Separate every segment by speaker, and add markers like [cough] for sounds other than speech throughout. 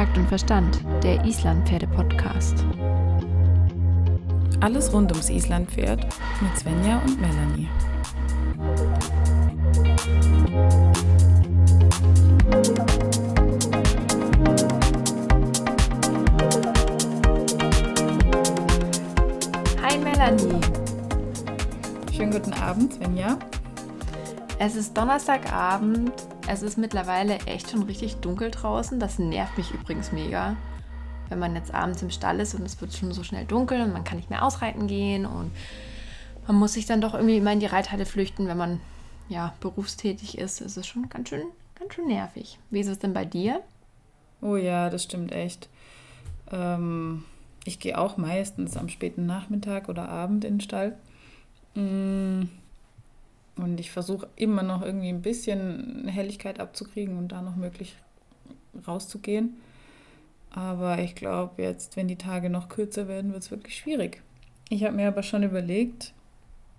Speaker 1: Takt und Verstand, der Islandpferde-Podcast.
Speaker 2: Alles rund ums Islandpferd mit Svenja und Melanie.
Speaker 1: Hi Melanie.
Speaker 2: Schönen guten Abend, Svenja.
Speaker 1: Es ist Donnerstagabend. Es ist mittlerweile echt schon richtig dunkel draußen. Das nervt mich übrigens mega. Wenn man jetzt abends im Stall ist und es wird schon so schnell dunkel und man kann nicht mehr ausreiten gehen und man muss sich dann doch irgendwie immer in die Reithalle flüchten, wenn man ja berufstätig ist. Es ist schon ganz schön, ganz schön nervig. Wie ist es denn bei dir?
Speaker 2: Oh ja, das stimmt echt. Ähm, ich gehe auch meistens am späten Nachmittag oder Abend in den Stall. Mm. Und ich versuche immer noch irgendwie ein bisschen Helligkeit abzukriegen und da noch möglich rauszugehen. Aber ich glaube, jetzt, wenn die Tage noch kürzer werden, wird es wirklich schwierig. Ich habe mir aber schon überlegt,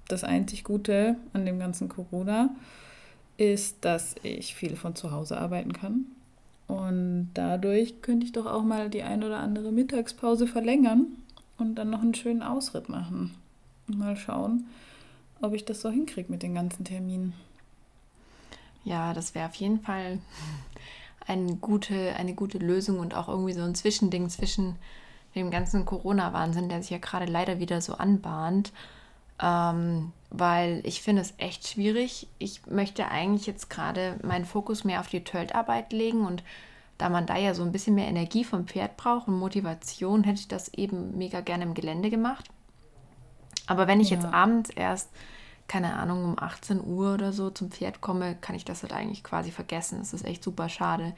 Speaker 2: das einzig Gute an dem ganzen Corona ist, dass ich viel von zu Hause arbeiten kann. Und dadurch könnte ich doch auch mal die ein oder andere Mittagspause verlängern und dann noch einen schönen Ausritt machen. Mal schauen, ob ich das so hinkriege mit den ganzen Terminen.
Speaker 1: Ja, das wäre auf jeden Fall [laughs] eine gute, eine gute Lösung und auch irgendwie so ein Zwischending zwischen dem ganzen Corona-Wahnsinn, der sich ja gerade leider wieder so anbahnt. Ähm, weil ich finde es echt schwierig. Ich möchte eigentlich jetzt gerade meinen Fokus mehr auf die Tölt-Arbeit legen und da man da ja so ein bisschen mehr Energie vom Pferd braucht und Motivation, hätte ich das eben mega gerne im Gelände gemacht. Aber wenn ich ja. jetzt abends erst, keine Ahnung, um 18 Uhr oder so zum Pferd komme, kann ich das halt eigentlich quasi vergessen. Das ist echt super schade.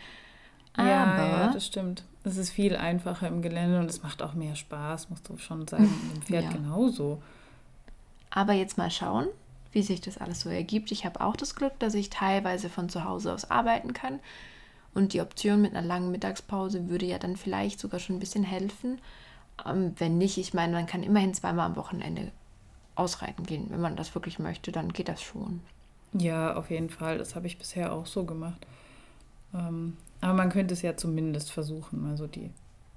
Speaker 2: Ja, Aber, ja, das stimmt. Es ist viel einfacher im Gelände und es macht auch mehr Spaß, musst du schon sagen. Mit dem Pferd [laughs] ja. genauso.
Speaker 1: Aber jetzt mal schauen, wie sich das alles so ergibt. Ich habe auch das Glück, dass ich teilweise von zu Hause aus arbeiten kann. Und die Option mit einer langen Mittagspause würde ja dann vielleicht sogar schon ein bisschen helfen. Ähm, wenn nicht, ich meine, man kann immerhin zweimal am Wochenende ausreiten gehen. Wenn man das wirklich möchte, dann geht das schon.
Speaker 2: Ja, auf jeden Fall. Das habe ich bisher auch so gemacht. Ähm, aber man könnte es ja zumindest versuchen, also die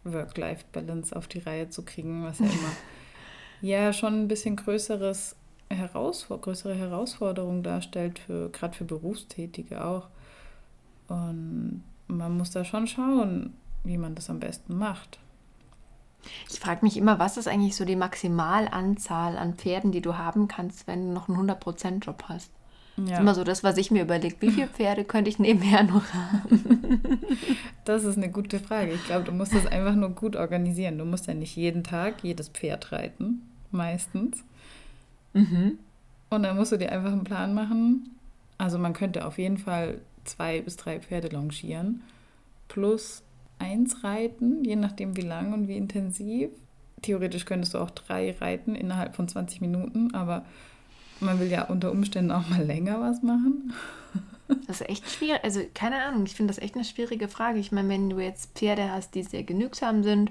Speaker 2: Work-Life-Balance auf die Reihe zu kriegen, was ja immer [laughs] ja schon ein bisschen größeres Herausfor größere Herausforderung darstellt, für, gerade für Berufstätige auch. Und man muss da schon schauen, wie man das am besten macht.
Speaker 1: Ich frage mich immer, was ist eigentlich so die Maximalanzahl an Pferden, die du haben kannst, wenn du noch einen 100%-Job hast? Ja. Das ist immer so das, was ich mir überlege. Wie viele [laughs] Pferde könnte ich nebenher noch haben?
Speaker 2: Das ist eine gute Frage. Ich glaube, du musst das einfach nur gut organisieren. Du musst ja nicht jeden Tag jedes Pferd reiten, meistens. Mhm. Und dann musst du dir einfach einen Plan machen. Also man könnte auf jeden Fall zwei bis drei Pferde longieren. Plus eins reiten, je nachdem wie lang und wie intensiv. Theoretisch könntest du auch drei reiten innerhalb von 20 Minuten, aber man will ja unter Umständen auch mal länger was machen. [laughs]
Speaker 1: Das ist echt schwierig. Also, keine Ahnung, ich finde das echt eine schwierige Frage. Ich meine, wenn du jetzt Pferde hast, die sehr genügsam sind,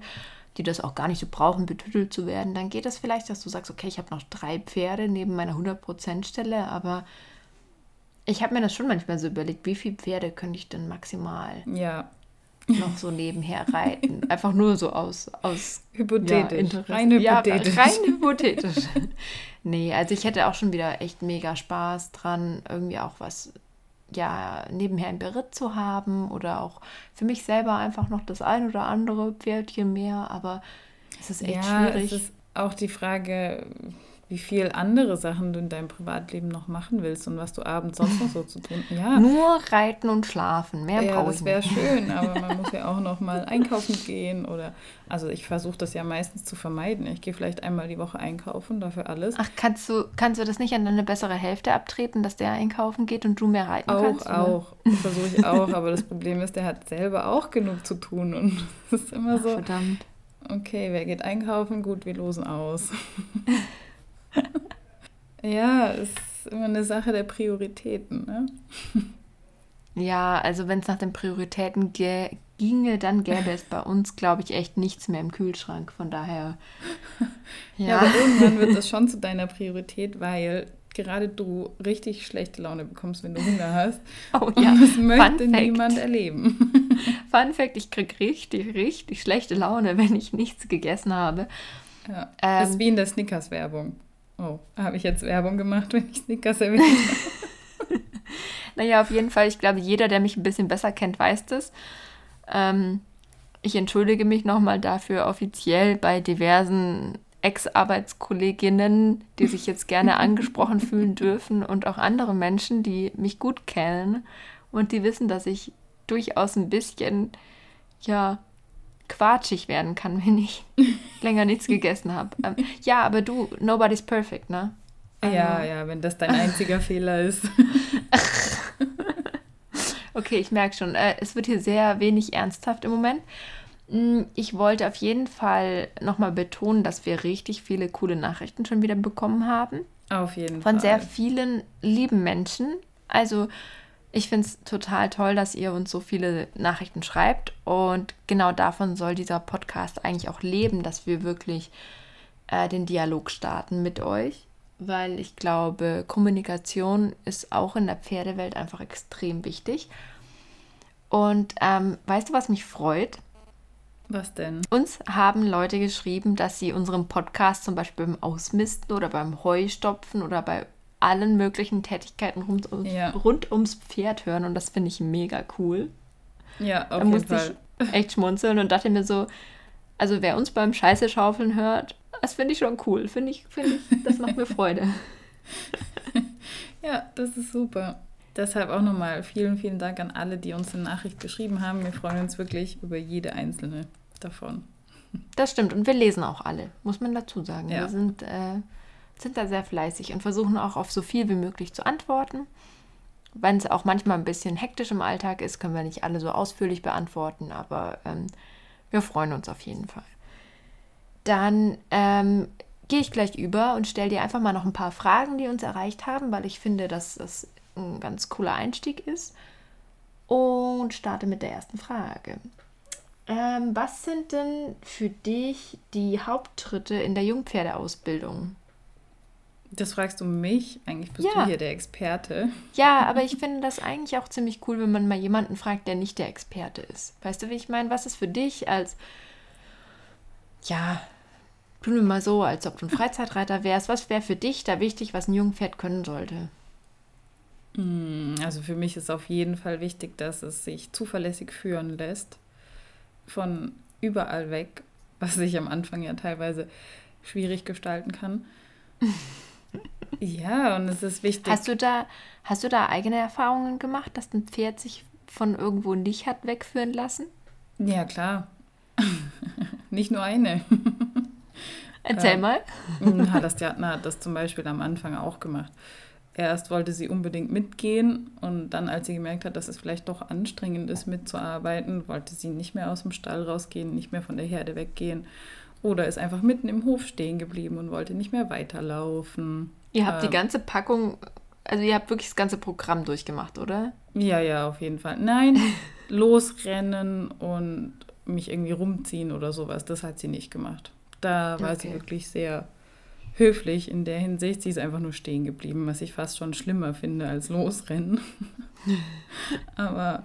Speaker 1: die das auch gar nicht so brauchen, betüttelt zu werden, dann geht das vielleicht, dass du sagst, okay, ich habe noch drei Pferde neben meiner 100%-Stelle, aber ich habe mir das schon manchmal so überlegt, wie viele Pferde könnte ich denn maximal
Speaker 2: ja
Speaker 1: noch so nebenher reiten. [laughs] Einfach nur so aus, aus
Speaker 2: hypothetisch.
Speaker 1: Ja, rein hypothetisch. Ja, rein hypothetisch. [laughs] nee, also ich hätte auch schon wieder echt mega Spaß dran, irgendwie auch was ja nebenher im Beritt zu haben oder auch für mich selber einfach noch das ein oder andere Pferdchen mehr, aber es ist echt ja, schwierig. Es ist
Speaker 2: auch die Frage, wie viel andere Sachen du in deinem Privatleben noch machen willst und was du abends sonst noch so zu tun
Speaker 1: Ja. Nur reiten und schlafen, mehr ja, ich
Speaker 2: nicht. Das wäre schön, aber man [laughs] muss ja auch noch mal einkaufen gehen oder also ich versuche das ja meistens zu vermeiden. Ich gehe vielleicht einmal die Woche einkaufen, dafür alles.
Speaker 1: Ach, kannst du kannst du das nicht an deine bessere Hälfte abtreten, dass der einkaufen geht und du mehr reiten
Speaker 2: auch,
Speaker 1: kannst?
Speaker 2: Auch, auch. Versuche ich auch, aber das Problem ist, der hat selber auch genug zu tun und [laughs] es ist immer Ach, so.
Speaker 1: Verdammt.
Speaker 2: Okay, wer geht einkaufen? Gut, wir losen aus. [laughs] [laughs] ja, es ist immer eine Sache der Prioritäten. Ne?
Speaker 1: Ja, also wenn es nach den Prioritäten ginge, dann gäbe es bei uns, glaube ich, echt nichts mehr im Kühlschrank. Von daher. [laughs]
Speaker 2: Ja. ja, aber irgendwann wird das [laughs] schon zu deiner Priorität, weil gerade du richtig schlechte Laune bekommst, wenn du Hunger hast.
Speaker 1: Oh ja.
Speaker 2: Und das möchte niemand erleben.
Speaker 1: Fun Fact: Ich kriege richtig, richtig schlechte Laune, wenn ich nichts gegessen habe.
Speaker 2: Ja, ähm, das ist wie in der Snickers-Werbung. Oh, habe ich jetzt Werbung gemacht, wenn ich Snickers erwähnt habe? [laughs]
Speaker 1: naja, auf jeden Fall. Ich glaube, jeder, der mich ein bisschen besser kennt, weiß das. Ähm, ich entschuldige mich nochmal dafür offiziell bei diversen Ex-Arbeitskolleginnen, die sich jetzt gerne [laughs] angesprochen fühlen dürfen und auch andere Menschen, die mich gut kennen und die wissen, dass ich durchaus ein bisschen, ja, quatschig werden kann, [laughs] wenn ich länger nichts gegessen habe. Ähm, ja, aber du, nobody's perfect, ne?
Speaker 2: Ja, ja, wenn das dein einziger [laughs] Fehler ist. [laughs]
Speaker 1: okay, ich merke schon, äh, es wird hier sehr wenig ernsthaft im Moment. Mm, ich wollte auf jeden Fall nochmal betonen, dass wir richtig viele coole Nachrichten schon wieder bekommen haben.
Speaker 2: Auf jeden
Speaker 1: Von Fall. Von sehr vielen lieben Menschen. Also ich finde es total toll, dass ihr uns so viele Nachrichten schreibt. Und genau davon soll dieser Podcast eigentlich auch leben, dass wir wirklich äh, den Dialog starten mit euch. Weil ich glaube, Kommunikation ist auch in der Pferdewelt einfach extrem wichtig. Und ähm, weißt du, was mich freut?
Speaker 2: Was denn?
Speaker 1: Uns haben Leute geschrieben, dass sie unseren Podcast zum Beispiel beim Ausmisten oder beim Heustopfen oder bei allen möglichen Tätigkeiten rund, ja. rund ums Pferd hören und das finde ich mega cool.
Speaker 2: Ja, auf da jeden musste
Speaker 1: Fall. ich echt schmunzeln und dachte mir so, also wer uns beim Scheiße schaufeln hört, das finde ich schon cool. Finde ich, finde ich, das macht mir Freude. [laughs] [laughs]
Speaker 2: ja, das ist super. Deshalb auch nochmal vielen, vielen Dank an alle, die uns eine Nachricht geschrieben haben. Wir freuen uns wirklich über jede einzelne davon.
Speaker 1: Das stimmt. Und wir lesen auch alle, muss man dazu sagen. Ja. Wir sind äh, sind da sehr fleißig und versuchen auch auf so viel wie möglich zu antworten. Wenn es auch manchmal ein bisschen hektisch im Alltag ist, können wir nicht alle so ausführlich beantworten, aber ähm, wir freuen uns auf jeden Fall. Dann ähm, gehe ich gleich über und stelle dir einfach mal noch ein paar Fragen, die uns erreicht haben, weil ich finde, dass das ein ganz cooler Einstieg ist. Und starte mit der ersten Frage. Ähm, was sind denn für dich die Haupttritte in der Jungpferdeausbildung?
Speaker 2: Das fragst du mich? Eigentlich bist ja. du hier der Experte.
Speaker 1: Ja, [laughs] aber ich finde das eigentlich auch ziemlich cool, wenn man mal jemanden fragt, der nicht der Experte ist. Weißt du, wie ich meine? Was ist für dich als, ja, tun wir mal so, als ob du ein Freizeitreiter wärst. Was wäre für dich da wichtig, was ein Jungpferd können sollte?
Speaker 2: Hm, also für mich ist auf jeden Fall wichtig, dass es sich zuverlässig führen lässt. Von überall weg, was sich am Anfang ja teilweise schwierig gestalten kann. [laughs] Ja, und es ist wichtig.
Speaker 1: Hast du da, hast du da eigene Erfahrungen gemacht, dass ein Pferd sich von irgendwo nicht hat wegführen lassen?
Speaker 2: Ja, klar. [laughs] nicht nur eine.
Speaker 1: Erzähl äh, mal.
Speaker 2: Na, das Theater hat das zum Beispiel am Anfang auch gemacht. Erst wollte sie unbedingt mitgehen und dann, als sie gemerkt hat, dass es vielleicht doch anstrengend ist, mitzuarbeiten, wollte sie nicht mehr aus dem Stall rausgehen, nicht mehr von der Herde weggehen oder ist einfach mitten im Hof stehen geblieben und wollte nicht mehr weiterlaufen.
Speaker 1: Ihr habt ähm, die ganze Packung, also ihr habt wirklich das ganze Programm durchgemacht, oder?
Speaker 2: Ja, ja, auf jeden Fall. Nein, [laughs] losrennen und mich irgendwie rumziehen oder sowas, das hat sie nicht gemacht. Da war okay. sie wirklich sehr höflich in der Hinsicht. Sie ist einfach nur stehen geblieben, was ich fast schon schlimmer finde als losrennen. [laughs] Aber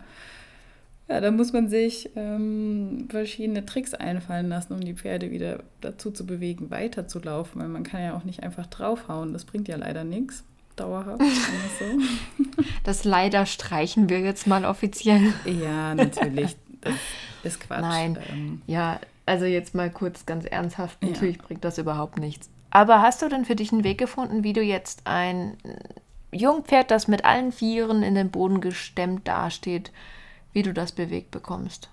Speaker 2: ja, da muss man sich ähm, verschiedene Tricks einfallen lassen, um die Pferde wieder dazu zu bewegen, weiterzulaufen, weil man kann ja auch nicht einfach draufhauen. Das bringt ja leider nichts. Dauerhaft. [laughs] so.
Speaker 1: Das leider streichen wir jetzt mal offiziell.
Speaker 2: Ja, natürlich. Das ist Quatsch.
Speaker 1: Nein. Ähm, ja, also jetzt mal kurz ganz ernsthaft. Natürlich ja. bringt das überhaupt nichts. Aber hast du denn für dich einen Weg gefunden, wie du jetzt ein Jungpferd, das mit allen Vieren in den Boden gestemmt dasteht, wie du das bewegt bekommst.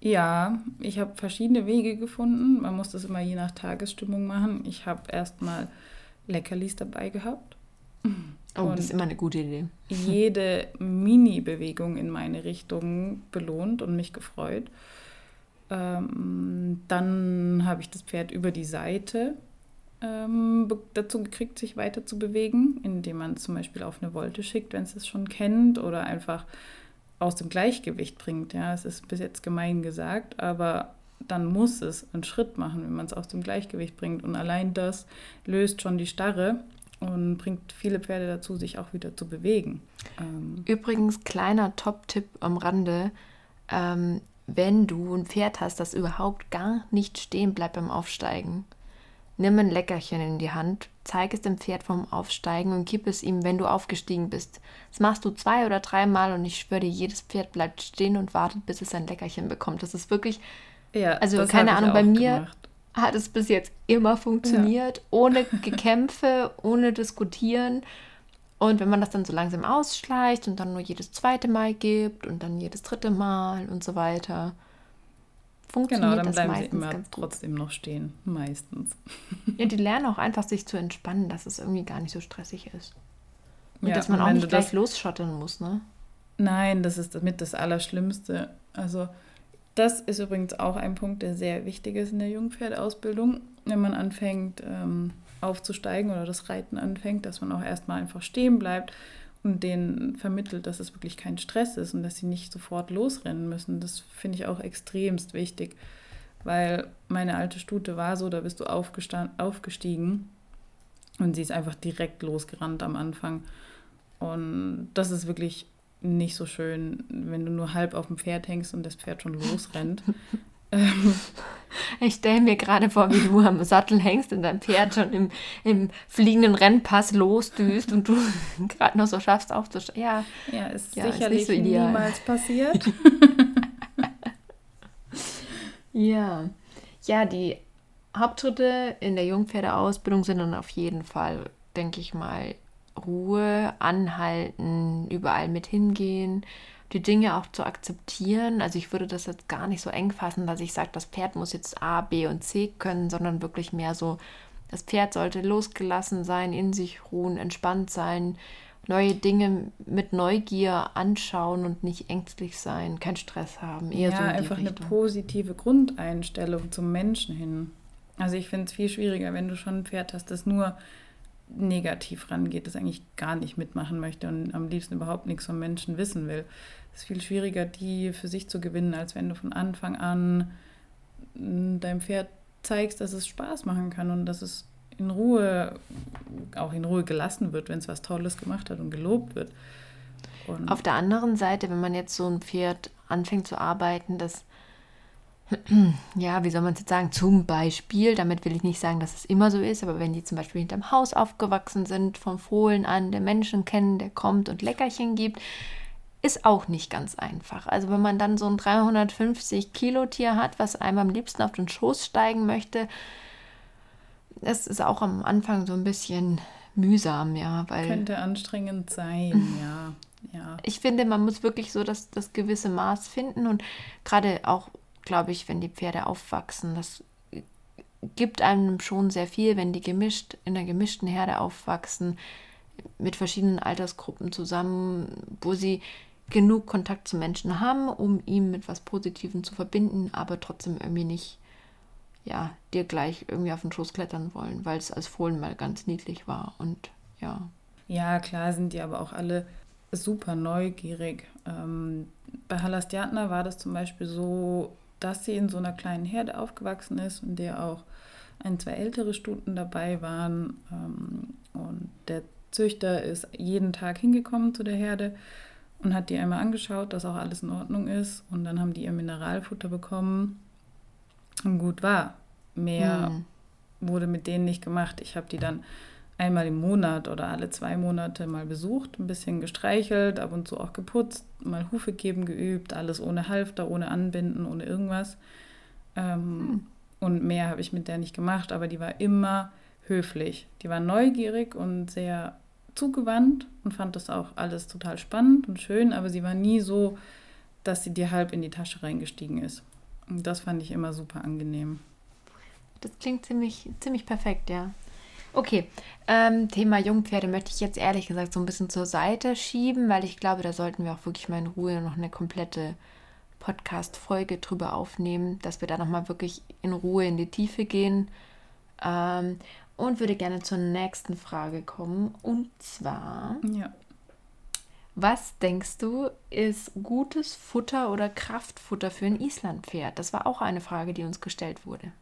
Speaker 2: Ja, ich habe verschiedene Wege gefunden. Man muss das immer je nach Tagesstimmung machen. Ich habe erstmal Leckerlis dabei gehabt.
Speaker 1: Oh, das ist immer eine gute Idee.
Speaker 2: jede Mini-Bewegung in meine Richtung belohnt und mich gefreut. Ähm, dann habe ich das Pferd über die Seite ähm, dazu gekriegt, sich weiter zu bewegen, indem man zum Beispiel auf eine Wolte schickt, wenn es es schon kennt, oder einfach aus dem Gleichgewicht bringt. Ja, es ist bis jetzt gemein gesagt, aber dann muss es einen Schritt machen, wenn man es aus dem Gleichgewicht bringt. Und allein das löst schon die Starre und bringt viele Pferde dazu, sich auch wieder zu bewegen.
Speaker 1: Ähm Übrigens, kleiner Top-Tipp am Rande. ähm, wenn du ein Pferd hast, das überhaupt gar nicht stehen bleibt beim Aufsteigen, nimm ein Leckerchen in die Hand, zeig es dem Pferd vom Aufsteigen und gib es ihm, wenn du aufgestiegen bist. Das machst du zwei oder dreimal und ich schwöre dir, jedes Pferd bleibt stehen und wartet, bis es ein Leckerchen bekommt. Das ist wirklich, ja, also keine Ahnung, bei mir gemacht. hat es bis jetzt immer funktioniert, ja. ohne [laughs] Gekämpfe, ohne Diskutieren. Und wenn man das dann so langsam ausschleicht und dann nur jedes zweite Mal gibt und dann jedes dritte Mal und so weiter,
Speaker 2: funktioniert genau, dann das bleiben meistens sie immer trotzdem noch stehen, meistens. [laughs]
Speaker 1: Ja, die lernen auch einfach sich zu entspannen, dass es irgendwie gar nicht so stressig ist. Und ja, dass man auch nicht gleich das... losschottern muss, ne?
Speaker 2: Nein, das ist damit das Allerschlimmste. Also das ist übrigens auch ein Punkt, der sehr wichtig ist in der Jungpferdeausbildung, wenn man anfängt ähm, aufzusteigen oder das Reiten anfängt, dass man auch erstmal einfach stehen bleibt und denen vermittelt, dass es wirklich kein Stress ist und dass sie nicht sofort losrennen müssen. Das finde ich auch extremst wichtig, weil meine alte Stute war so, da bist du aufgestiegen und sie ist einfach direkt losgerannt am Anfang. Und das ist wirklich nicht so schön, wenn du nur halb auf dem Pferd hängst und das Pferd schon losrennt. [laughs]
Speaker 1: Ähm, [laughs] ich stelle mir gerade vor, wie du am Sattel hängst und dein Pferd schon im, im fliegenden Rennpass losdüst und du [laughs] gerade noch so schaffst aufzusteigen. Ja,
Speaker 2: ja, ist ja, sicherlich ist so niemals passiert. [laughs]
Speaker 1: ja. ja, die Hauptschritte in der Jungpferdeausbildung sind dann auf jeden Fall, denke ich mal, Ruhe, anhalten, überall mit hingehen, die Dinge auch zu akzeptieren. Also ich würde das jetzt gar nicht so eng fassen, dass ich sage, das Pferd muss jetzt A, B und C können, sondern wirklich mehr so, das Pferd sollte losgelassen sein, in sich ruhen, entspannt sein, neue Dinge mit Neugier anschauen und nicht ängstlich sein, keinen Stress haben.
Speaker 2: Eher ja, so einfach Richtung. eine positive Grundeinstellung zum Menschen hin. Also ich finde es viel schwieriger, wenn du schon ein Pferd hast, das nur negativ rangeht, das eigentlich gar nicht mitmachen möchte und am liebsten überhaupt nichts vom Menschen wissen will. Es ist viel schwieriger, die für sich zu gewinnen, als wenn du von Anfang an mm, deinem Pferd zeigst, dass es Spaß machen kann und dass es in Ruhe, auch in Ruhe gelassen wird, wenn es was Tolles gemacht hat und gelobt wird.
Speaker 1: Und Auf der anderen Seite, wenn man jetzt so ein Pferd anfängt zu arbeiten, das [clears throat] ja, wie soll man es jetzt sagen, zum Beispiel, damit will ich nicht sagen, dass es immer so ist, aber wenn die zum Beispiel hinterm Haus aufgewachsen sind, vom Fohlen an, der Menschen kennen, der kommt und Leckerchen gibt, ist auch nicht ganz einfach. Also wenn man dann so ein 350 Kilo Tier hat, was einem am liebsten auf den Schoß steigen möchte, das ist auch am Anfang so ein bisschen mühsam, ja, weil
Speaker 2: könnte anstrengend sein, ja. Ja.
Speaker 1: Ich finde, man muss wirklich so das, das gewisse Maß finden und gerade auch glaube ich, wenn die Pferde aufwachsen. Das gibt einem schon sehr viel, wenn die gemischt in einer gemischten Herde aufwachsen, mit verschiedenen Altersgruppen zusammen, wo sie genug Kontakt zu Menschen haben, um ihm mit was Positivem zu verbinden, aber trotzdem irgendwie nicht, ja, dir gleich irgendwie auf den Schoß klettern wollen, weil es als Fohlen mal ganz niedlich war und ja.
Speaker 2: Ja, klar sind die aber auch alle super neugierig. Ähm, bei Halastiatna war das zum Beispiel so, dass sie in so einer kleinen Herde aufgewachsen ist, in der auch ein, zwei ältere Stuten dabei waren. Ähm, und der Züchter ist jeden Tag hingekommen zu der Herde und hat die einmal angeschaut, dass auch alles in Ordnung ist. Und dann haben die ihr Mineralfutter bekommen und gut war. Mehr mhm. wurde mit denen nicht gemacht. Ich habe die dann einmal im Monat oder alle zwei Monate mal besucht, ein bisschen gestreichelt, ab und zu auch geputzt, mal Hufe geben geübt, alles ohne Halfter, ohne Anbinden, ohne irgendwas. Ähm, hm. Und mehr habe ich mit der nicht gemacht, aber die war immer höflich. Die war neugierig und sehr zugewandt und fand das auch alles total spannend und schön, aber sie war nie so, dass sie dir halb in die Tasche reingestiegen ist. Und das fand ich immer super angenehm.
Speaker 1: Das klingt ziemlich, ziemlich perfekt, ja. Okay, ähm, Thema Jungpferde möchte ich jetzt ehrlich gesagt so ein bisschen zur Seite schieben, weil ich glaube, da sollten wir auch wirklich mal in Ruhe noch eine komplette Podcast-Folge drüber aufnehmen, dass wir da nochmal wirklich in Ruhe in die Tiefe gehen. Ähm, und würde gerne zur nächsten Frage kommen. Und zwar,
Speaker 2: ja.
Speaker 1: was denkst du, ist gutes Futter oder Kraftfutter für ein Islandpferd? Das war auch eine Frage, die uns gestellt wurde.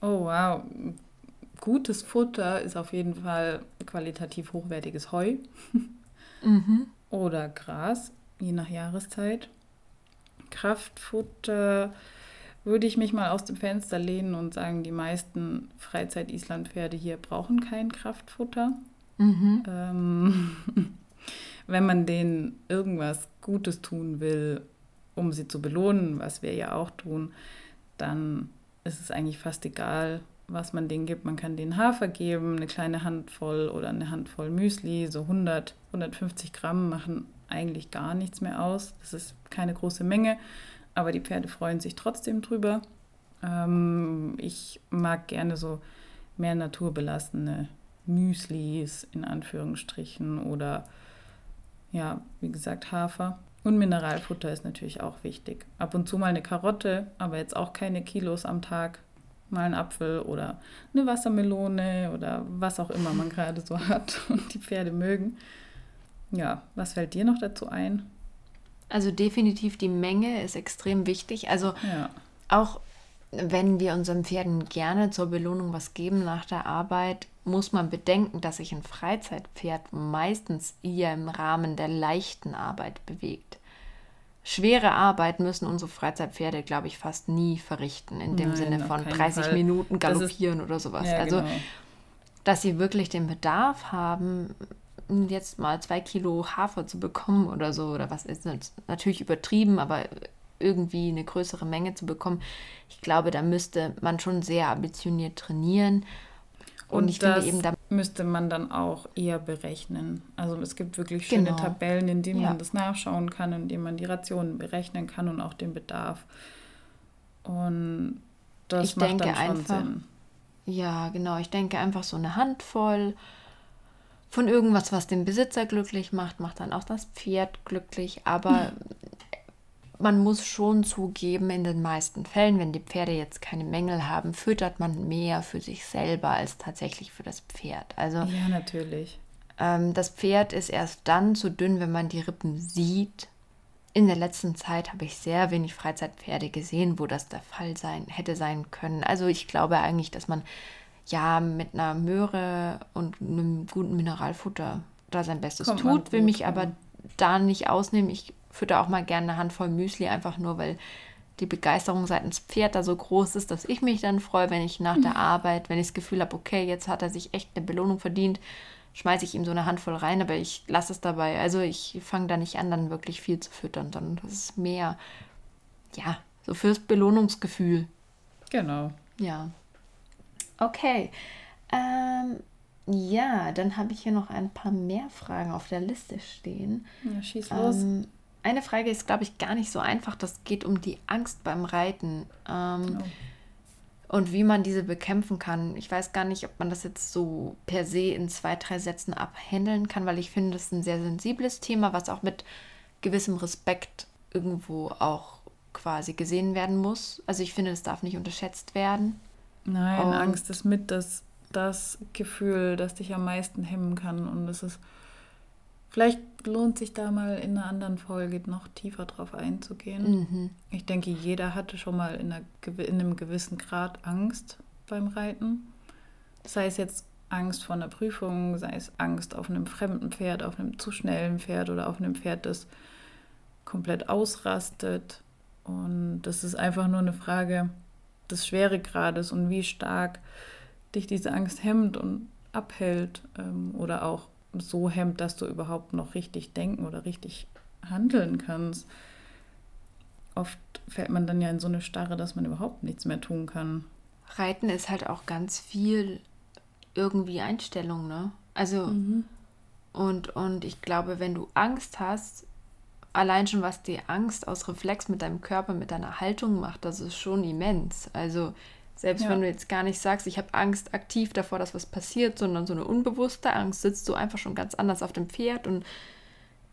Speaker 2: Oh, wow gutes Futter ist auf jeden Fall qualitativ hochwertiges Heu
Speaker 1: mhm.
Speaker 2: oder Gras, je nach Jahreszeit. Kraftfutter würde ich mich mal aus dem Fenster lehnen und sagen, die meisten Freizeit-Islandpferde hier brauchen kein Kraftfutter. Mhm. Ähm, [laughs] wenn man denen irgendwas Gutes tun will, um sie zu belohnen, was wir ja auch tun, dann ist es eigentlich fast egal, was man denen gibt. Man kann denen Hafer geben, eine kleine Handvoll oder eine Handvoll Müsli, so 100, 150 Gramm machen eigentlich gar nichts mehr aus. Das ist keine große Menge, aber die Pferde freuen sich trotzdem drüber. Ähm, ich mag gerne so mehr naturbelassene Müslis in Anführungsstrichen oder ja, wie gesagt, Hafer. Und Mineralfutter ist natürlich auch wichtig. Ab und zu mal eine Karotte, aber jetzt auch keine Kilos am Tag. Mal ein Apfel oder eine Wassermelone oder was auch immer man gerade so hat [laughs] und die Pferde mögen. Ja, was fällt dir noch dazu ein?
Speaker 1: Also definitiv die Menge ist extrem wichtig. Also ja. auch wenn wir unseren Pferden gerne zur Belohnung was geben nach der Arbeit, muss man bedenken, dass sich ein Freizeitpferd meistens eher im Rahmen der leichten Arbeit bewegt. Schwere Arbeit müssen unsere Freizeitpferde, glaube ich, fast nie verrichten, in dem Nein, Sinne von 30 Fall. Minuten galoppieren ist, oder sowas. Ja, also, genau. dass sie wirklich den Bedarf haben, jetzt mal zwei Kilo Hafer zu bekommen oder so, oder was ist? Natürlich übertrieben, aber irgendwie eine größere Menge zu bekommen. Ich glaube, da müsste man schon sehr ambitioniert trainieren.
Speaker 2: Und, Und ich finde eben, da müsste man dann auch eher berechnen. Also es gibt wirklich schöne genau. Tabellen, in denen ja. man das nachschauen kann, in denen man die Rationen berechnen kann und auch den Bedarf. Und das
Speaker 1: ich macht denke dann schon einfach, Sinn. Ja, genau. Ich denke einfach so eine Handvoll von irgendwas, was den Besitzer glücklich macht, macht dann auch das Pferd glücklich. Aber man muss schon zugeben, in den meisten Fällen, wenn die Pferde jetzt keine Mängel haben, füttert man mehr für sich selber als tatsächlich für das Pferd. Also
Speaker 2: ja, natürlich.
Speaker 1: Ähm, das Pferd ist erst dann zu dünn, wenn man die Rippen sieht. In der letzten Zeit habe ich sehr wenig Freizeitpferde gesehen, wo das der Fall sein hätte sein können. Also ich glaube eigentlich, dass man ja mit einer Möhre und einem guten Mineralfutter da sein Bestes Kommt tut, will mich aber da nicht ausnehmen. Ich fütter auch mal gerne eine Handvoll Müsli, einfach nur, weil die Begeisterung seitens Pferd da so groß ist, dass ich mich dann freue, wenn ich nach der Arbeit, wenn ich das Gefühl habe, okay, jetzt hat er sich echt eine Belohnung verdient, schmeiße ich ihm so eine Handvoll rein, aber ich lasse es dabei. Also ich fange da nicht an, dann wirklich viel zu füttern, dann das ist mehr, ja, so fürs Belohnungsgefühl.
Speaker 2: Genau.
Speaker 1: Ja. Okay. Ähm, ja, dann habe ich hier noch ein paar mehr Fragen auf der Liste stehen.
Speaker 2: Ja, schieß los.
Speaker 1: Ähm, eine Frage ist, glaube ich, gar nicht so einfach. Das geht um die Angst beim Reiten. Ähm, oh. Und wie man diese bekämpfen kann. Ich weiß gar nicht, ob man das jetzt so per se in zwei, drei Sätzen abhändeln kann, weil ich finde, das ist ein sehr sensibles Thema, was auch mit gewissem Respekt irgendwo auch quasi gesehen werden muss. Also ich finde, es darf nicht unterschätzt werden.
Speaker 2: Nein, Und Angst ist mit das, das Gefühl, das dich am meisten hemmen kann. Und es ist Vielleicht lohnt sich da mal in einer anderen Folge noch tiefer drauf einzugehen. Mhm. Ich denke, jeder hatte schon mal in, einer, in einem gewissen Grad Angst beim Reiten. Sei es jetzt Angst vor einer Prüfung, sei es Angst auf einem fremden Pferd, auf einem zu schnellen Pferd oder auf einem Pferd, das komplett ausrastet. Und das ist einfach nur eine Frage des Schweregrades und wie stark dich diese Angst hemmt und abhält ähm, oder auch so hemmt, dass du überhaupt noch richtig denken oder richtig handeln kannst. Oft fällt man dann ja in so eine Starre, dass man überhaupt nichts mehr tun kann.
Speaker 1: Reiten ist halt auch ganz viel irgendwie Einstellung, ne? Also, mhm. und, und ich glaube, wenn du Angst hast, allein schon was die Angst aus Reflex mit deinem Körper, mit deiner Haltung macht, das ist schon immens. Also, selbst ja. wenn du jetzt gar nicht sagst, ich habe Angst aktiv davor, dass was passiert, sondern so eine unbewusste Angst, sitzt du einfach schon ganz anders auf dem Pferd und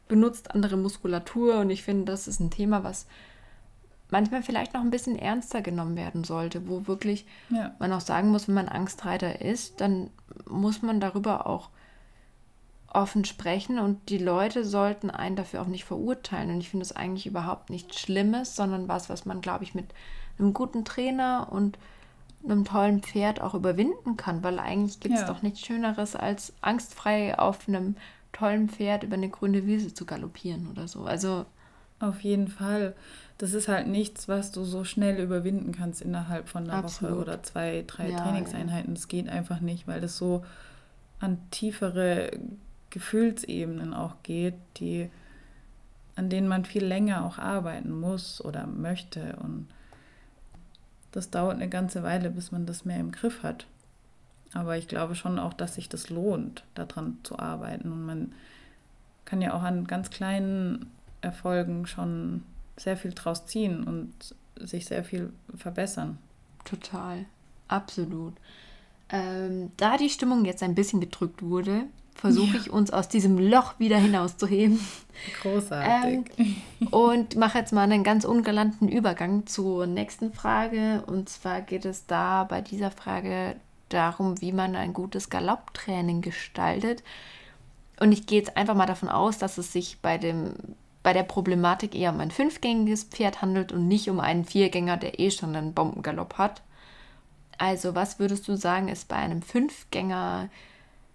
Speaker 1: benutzt andere Muskulatur. Und ich finde, das ist ein Thema, was manchmal vielleicht noch ein bisschen ernster genommen werden sollte, wo wirklich ja. man auch sagen muss, wenn man Angstreiter ist, dann muss man darüber auch offen sprechen und die Leute sollten einen dafür auch nicht verurteilen. Und ich finde es eigentlich überhaupt nichts Schlimmes, sondern was, was man, glaube ich, mit einem guten Trainer und einem tollen Pferd auch überwinden kann, weil eigentlich gibt es ja. doch nichts Schöneres, als angstfrei auf einem tollen Pferd über eine grüne Wiese zu galoppieren oder so. Also
Speaker 2: auf jeden Fall. das ist halt nichts, was du so schnell überwinden kannst innerhalb von einer Absolut. Woche oder zwei, drei ja, Trainingseinheiten. Das geht einfach nicht, weil das so an tiefere Gefühlsebenen auch geht, die, an denen man viel länger auch arbeiten muss oder möchte. Und das dauert eine ganze Weile, bis man das mehr im Griff hat. Aber ich glaube schon auch, dass sich das lohnt, daran zu arbeiten. Und man kann ja auch an ganz kleinen Erfolgen schon sehr viel draus ziehen und sich sehr viel verbessern.
Speaker 1: Total, absolut. Ähm, da die Stimmung jetzt ein bisschen gedrückt wurde, versuche ja. ich uns aus diesem Loch wieder hinauszuheben. Großartig. Ähm, und mache jetzt mal einen ganz ungalanten Übergang zur nächsten Frage. Und zwar geht es da bei dieser Frage darum, wie man ein gutes Galopptraining gestaltet. Und ich gehe jetzt einfach mal davon aus, dass es sich bei dem bei der Problematik eher um ein fünfgängiges Pferd handelt und nicht um einen Viergänger, der eh schon einen Bombengalopp hat. Also, was würdest du sagen, ist bei einem Fünfgänger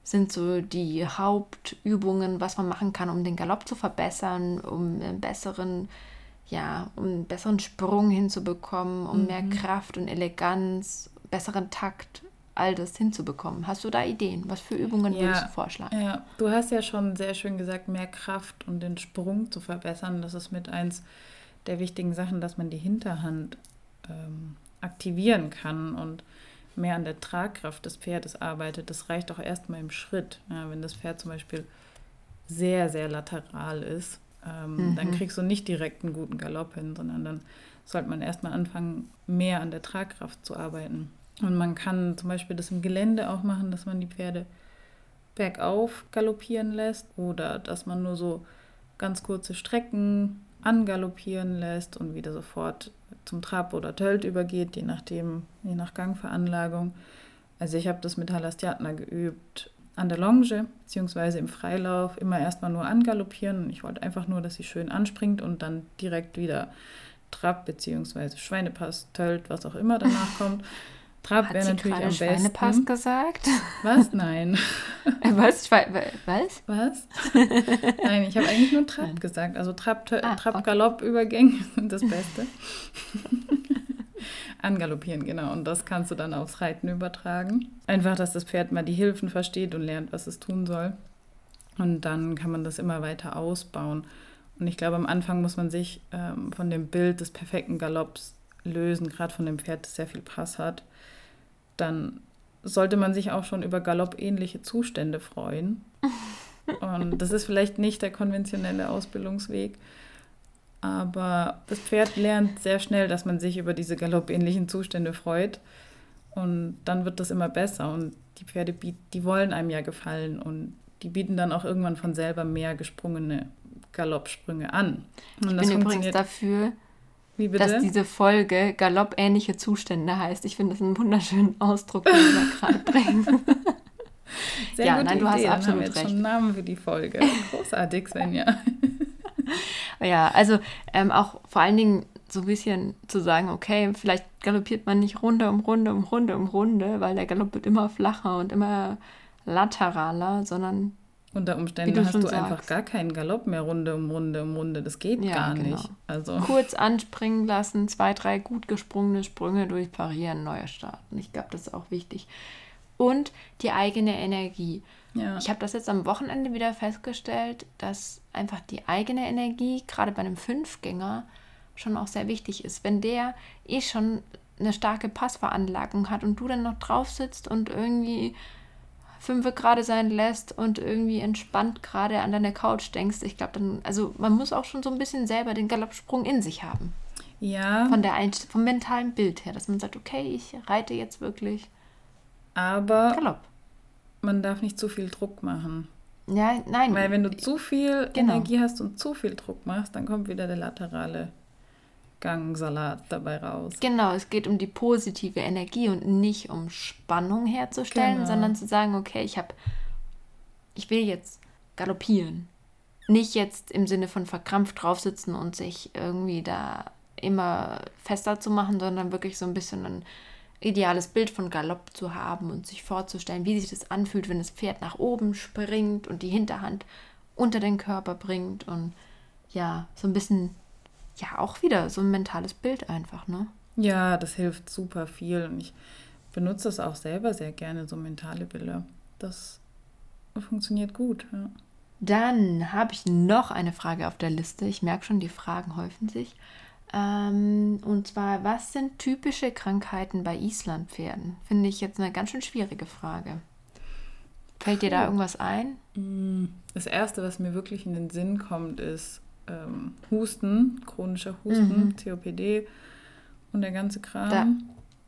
Speaker 1: sind so die Hauptübungen, was man machen kann, um den Galopp zu verbessern, um einen besseren, ja, um einen besseren Sprung hinzubekommen, um mhm. mehr Kraft und Eleganz, besseren Takt all das hinzubekommen. Hast du da Ideen? Was für Übungen
Speaker 2: ja,
Speaker 1: würdest du vorschlagen?
Speaker 2: Ja, du hast ja schon sehr schön gesagt, mehr Kraft und den Sprung zu verbessern. Das ist mit eins der wichtigen Sachen, dass man die Hinterhand ähm, aktivieren kann und mehr an der Tragkraft des Pferdes arbeitet. Das reicht auch erstmal im Schritt. Ja, wenn das Pferd zum Beispiel sehr, sehr lateral ist, ähm, mhm. dann kriegst du nicht direkt einen guten Galopp hin, sondern dann sollte man erstmal anfangen, mehr an der Tragkraft zu arbeiten. Und man kann zum Beispiel das im Gelände auch machen, dass man die Pferde bergauf galoppieren lässt oder dass man nur so ganz kurze Strecken angaloppieren lässt und wieder sofort zum Trab oder Tölt übergeht, je nachdem, je nach Gangveranlagung. Also ich habe das mit Halastiatna geübt an der Longe beziehungsweise im Freilauf immer erstmal nur angaloppieren. Ich wollte einfach nur, dass sie schön anspringt und dann direkt wieder Trab beziehungsweise Schweinepass, Tölt, was auch immer danach kommt. [laughs] Trab wäre natürlich am besten. Schweinepass gesagt? Was? Nein. [laughs] Äh, was? Was? Was? [laughs] Nein, ich habe eigentlich nur Trab Nein. gesagt. Also Trab, ah, Trab Galopp Übergänge [laughs] sind das Beste. Angaloppieren, genau. Und das kannst du dann aufs Reiten übertragen. Einfach, dass das Pferd mal die Hilfen versteht und lernt, was es tun soll. Und dann kann man das immer weiter ausbauen. Und ich glaube, am Anfang muss man sich ähm, von dem Bild des perfekten Galopps lösen, gerade von dem Pferd, das sehr viel Pass hat dann sollte man sich auch schon über galoppähnliche Zustände freuen. [laughs] Und das ist vielleicht nicht der konventionelle Ausbildungsweg, aber das Pferd lernt sehr schnell, dass man sich über diese galoppähnlichen Zustände freut. Und dann wird das immer besser. Und die Pferde, die wollen einem ja gefallen. Und die bieten dann auch irgendwann von selber mehr gesprungene Galoppsprünge an. Und
Speaker 1: ich bin übrigens dafür? Dass diese Folge galoppähnliche Zustände heißt. Ich finde das einen wunderschönen Ausdruck, den wir gerade bringen. [laughs] Sehr
Speaker 2: ja, nein, du Idee. hast absolut haben wir jetzt recht. schon einen Namen für die Folge. Großartig, Svenja. [laughs]
Speaker 1: ja, also ähm, auch vor allen Dingen so ein bisschen zu sagen, okay, vielleicht galoppiert man nicht Runde um Runde um Runde um Runde, weil der Galopp wird immer flacher und immer lateraler, sondern
Speaker 2: unter Umständen du hast du sagst. einfach gar keinen Galopp mehr Runde um Runde um Runde. Das geht ja, gar genau. nicht.
Speaker 1: Also. Kurz anspringen lassen, zwei, drei gut gesprungene Sprünge durchparieren, neuer Start. Und ich glaube, das ist auch wichtig. Und die eigene Energie. Ja. Ich habe das jetzt am Wochenende wieder festgestellt, dass einfach die eigene Energie, gerade bei einem Fünfgänger, schon auch sehr wichtig ist. Wenn der eh schon eine starke Passveranlagung hat und du dann noch drauf sitzt und irgendwie fünf gerade sein lässt und irgendwie entspannt gerade an deine Couch denkst, ich glaube dann, also man muss auch schon so ein bisschen selber den Galoppsprung in sich haben. Ja. Von der Einst vom mentalen Bild her, dass man sagt, okay, ich reite jetzt wirklich.
Speaker 2: Aber Galopp. man darf nicht zu viel Druck machen. Ja, nein. Weil wenn du zu viel genau. Energie hast und zu viel Druck machst, dann kommt wieder der laterale Gangsalat dabei raus.
Speaker 1: Genau, es geht um die positive Energie und nicht um Spannung herzustellen, genau. sondern zu sagen, okay, ich habe, ich will jetzt galoppieren. Nicht jetzt im Sinne von verkrampft draufsitzen und sich irgendwie da immer fester zu machen, sondern wirklich so ein bisschen ein ideales Bild von Galopp zu haben und sich vorzustellen, wie sich das anfühlt, wenn das Pferd nach oben springt und die Hinterhand unter den Körper bringt und ja, so ein bisschen ja, auch wieder so ein mentales Bild einfach, ne?
Speaker 2: Ja, das hilft super viel und ich benutze es auch selber sehr gerne, so mentale Bilder. Das funktioniert gut, ja.
Speaker 1: Dann habe ich noch eine Frage auf der Liste. Ich merke schon, die Fragen häufen sich. Ähm, und zwar, was sind typische Krankheiten bei Islandpferden? Finde ich jetzt eine ganz schön schwierige Frage. Fällt dir da irgendwas ein?
Speaker 2: Mm, das Erste, was mir wirklich in den Sinn kommt, ist ähm, Husten, chronischer Husten, mhm. COPD und der ganze Kram.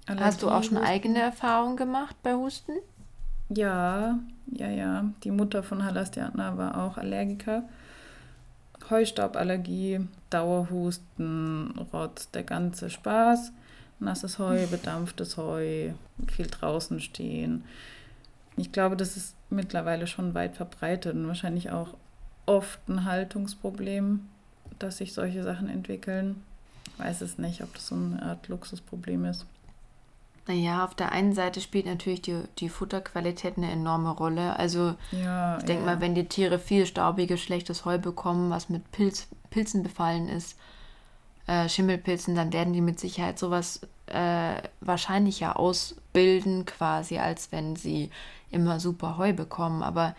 Speaker 1: Da hast du auch schon eigene Erfahrungen gemacht bei Husten?
Speaker 2: Ja, ja, ja. Die Mutter von Halastiatna war auch Allergiker. Heustauballergie, Dauerhusten, Rotz, der ganze Spaß. Nasses Heu, [laughs] bedampftes Heu, viel draußen stehen. Ich glaube, das ist mittlerweile schon weit verbreitet und wahrscheinlich auch oft ein Haltungsproblem, dass sich solche Sachen entwickeln. Ich weiß es nicht, ob das so eine Art Luxusproblem ist.
Speaker 1: Naja, auf der einen Seite spielt natürlich die, die Futterqualität eine enorme Rolle. Also ja, ich denke ja. mal, wenn die Tiere viel staubiges, schlechtes Heu bekommen, was mit Pilz, Pilzen befallen ist, äh, Schimmelpilzen, dann werden die mit Sicherheit sowas äh, wahrscheinlicher ausbilden, quasi, als wenn sie immer super Heu bekommen. Aber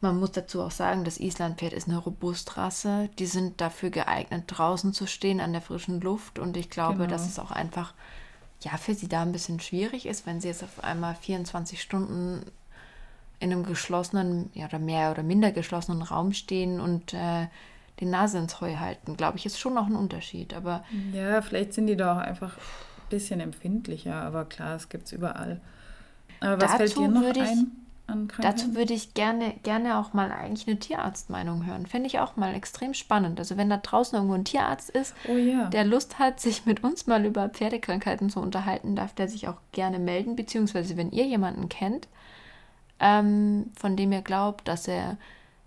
Speaker 1: man muss dazu auch sagen, das Islandpferd ist eine Robustrasse. Die sind dafür geeignet, draußen zu stehen an der frischen Luft. Und ich glaube, genau. dass es auch einfach ja, für sie da ein bisschen schwierig ist, wenn sie jetzt auf einmal 24 Stunden in einem geschlossenen, ja, oder mehr oder minder geschlossenen Raum stehen und äh, die Nase ins Heu halten, glaube ich, ist schon noch ein Unterschied. Aber
Speaker 2: ja, vielleicht sind die da auch einfach ein bisschen empfindlicher, aber klar, es gibt es überall. Aber was fällt dir noch ein?
Speaker 1: An Krankheiten? Dazu würde ich gerne, gerne auch mal eigentlich eine Tierarztmeinung hören. Fände ich auch mal extrem spannend. Also wenn da draußen irgendwo ein Tierarzt ist, oh ja. der Lust hat, sich mit uns mal über Pferdekrankheiten zu unterhalten, darf der sich auch gerne melden. Beziehungsweise wenn ihr jemanden kennt, ähm, von dem ihr glaubt, dass er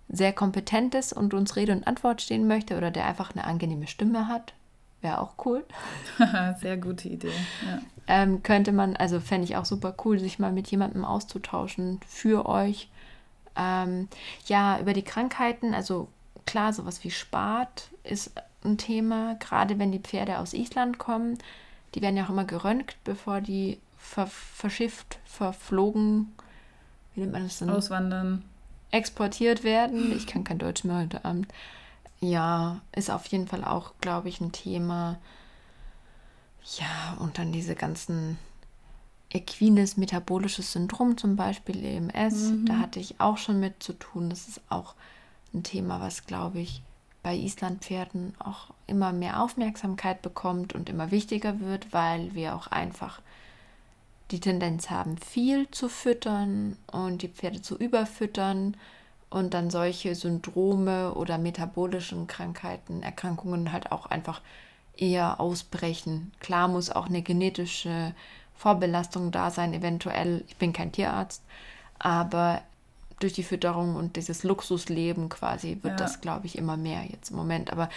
Speaker 1: sehr kompetent ist und uns Rede und Antwort stehen möchte oder der einfach eine angenehme Stimme hat, wäre auch cool. [laughs]
Speaker 2: sehr gute Idee. Ja
Speaker 1: ähm, könnte man, also fände ich auch super cool, sich mal mit jemandem auszutauschen für euch. Ähm, ja, über die Krankheiten, also klar, sowas wie Spat ist ein Thema, gerade wenn die Pferde aus Island kommen. Die werden ja auch immer geröntgt, bevor die ver verschifft, verflogen, wie nennt man das denn?
Speaker 2: Auswandern.
Speaker 1: Exportiert werden. Ich [laughs] kann kein Deutsch mehr heute Abend. Ja, ist auf jeden Fall auch, glaube ich, ein Thema. Ja, und dann diese ganzen equines metabolisches Syndrom zum Beispiel, EMS, mhm. da hatte ich auch schon mit zu tun. Das ist auch ein Thema, was, glaube ich, bei Islandpferden auch immer mehr Aufmerksamkeit bekommt und immer wichtiger wird, weil wir auch einfach die Tendenz haben, viel zu füttern und die Pferde zu überfüttern und dann solche Syndrome oder metabolischen Krankheiten, Erkrankungen halt auch einfach eher ausbrechen. Klar muss auch eine genetische Vorbelastung da sein, eventuell. Ich bin kein Tierarzt, aber durch die Fütterung und dieses Luxusleben quasi wird ja. das, glaube ich, immer mehr jetzt im Moment. Aber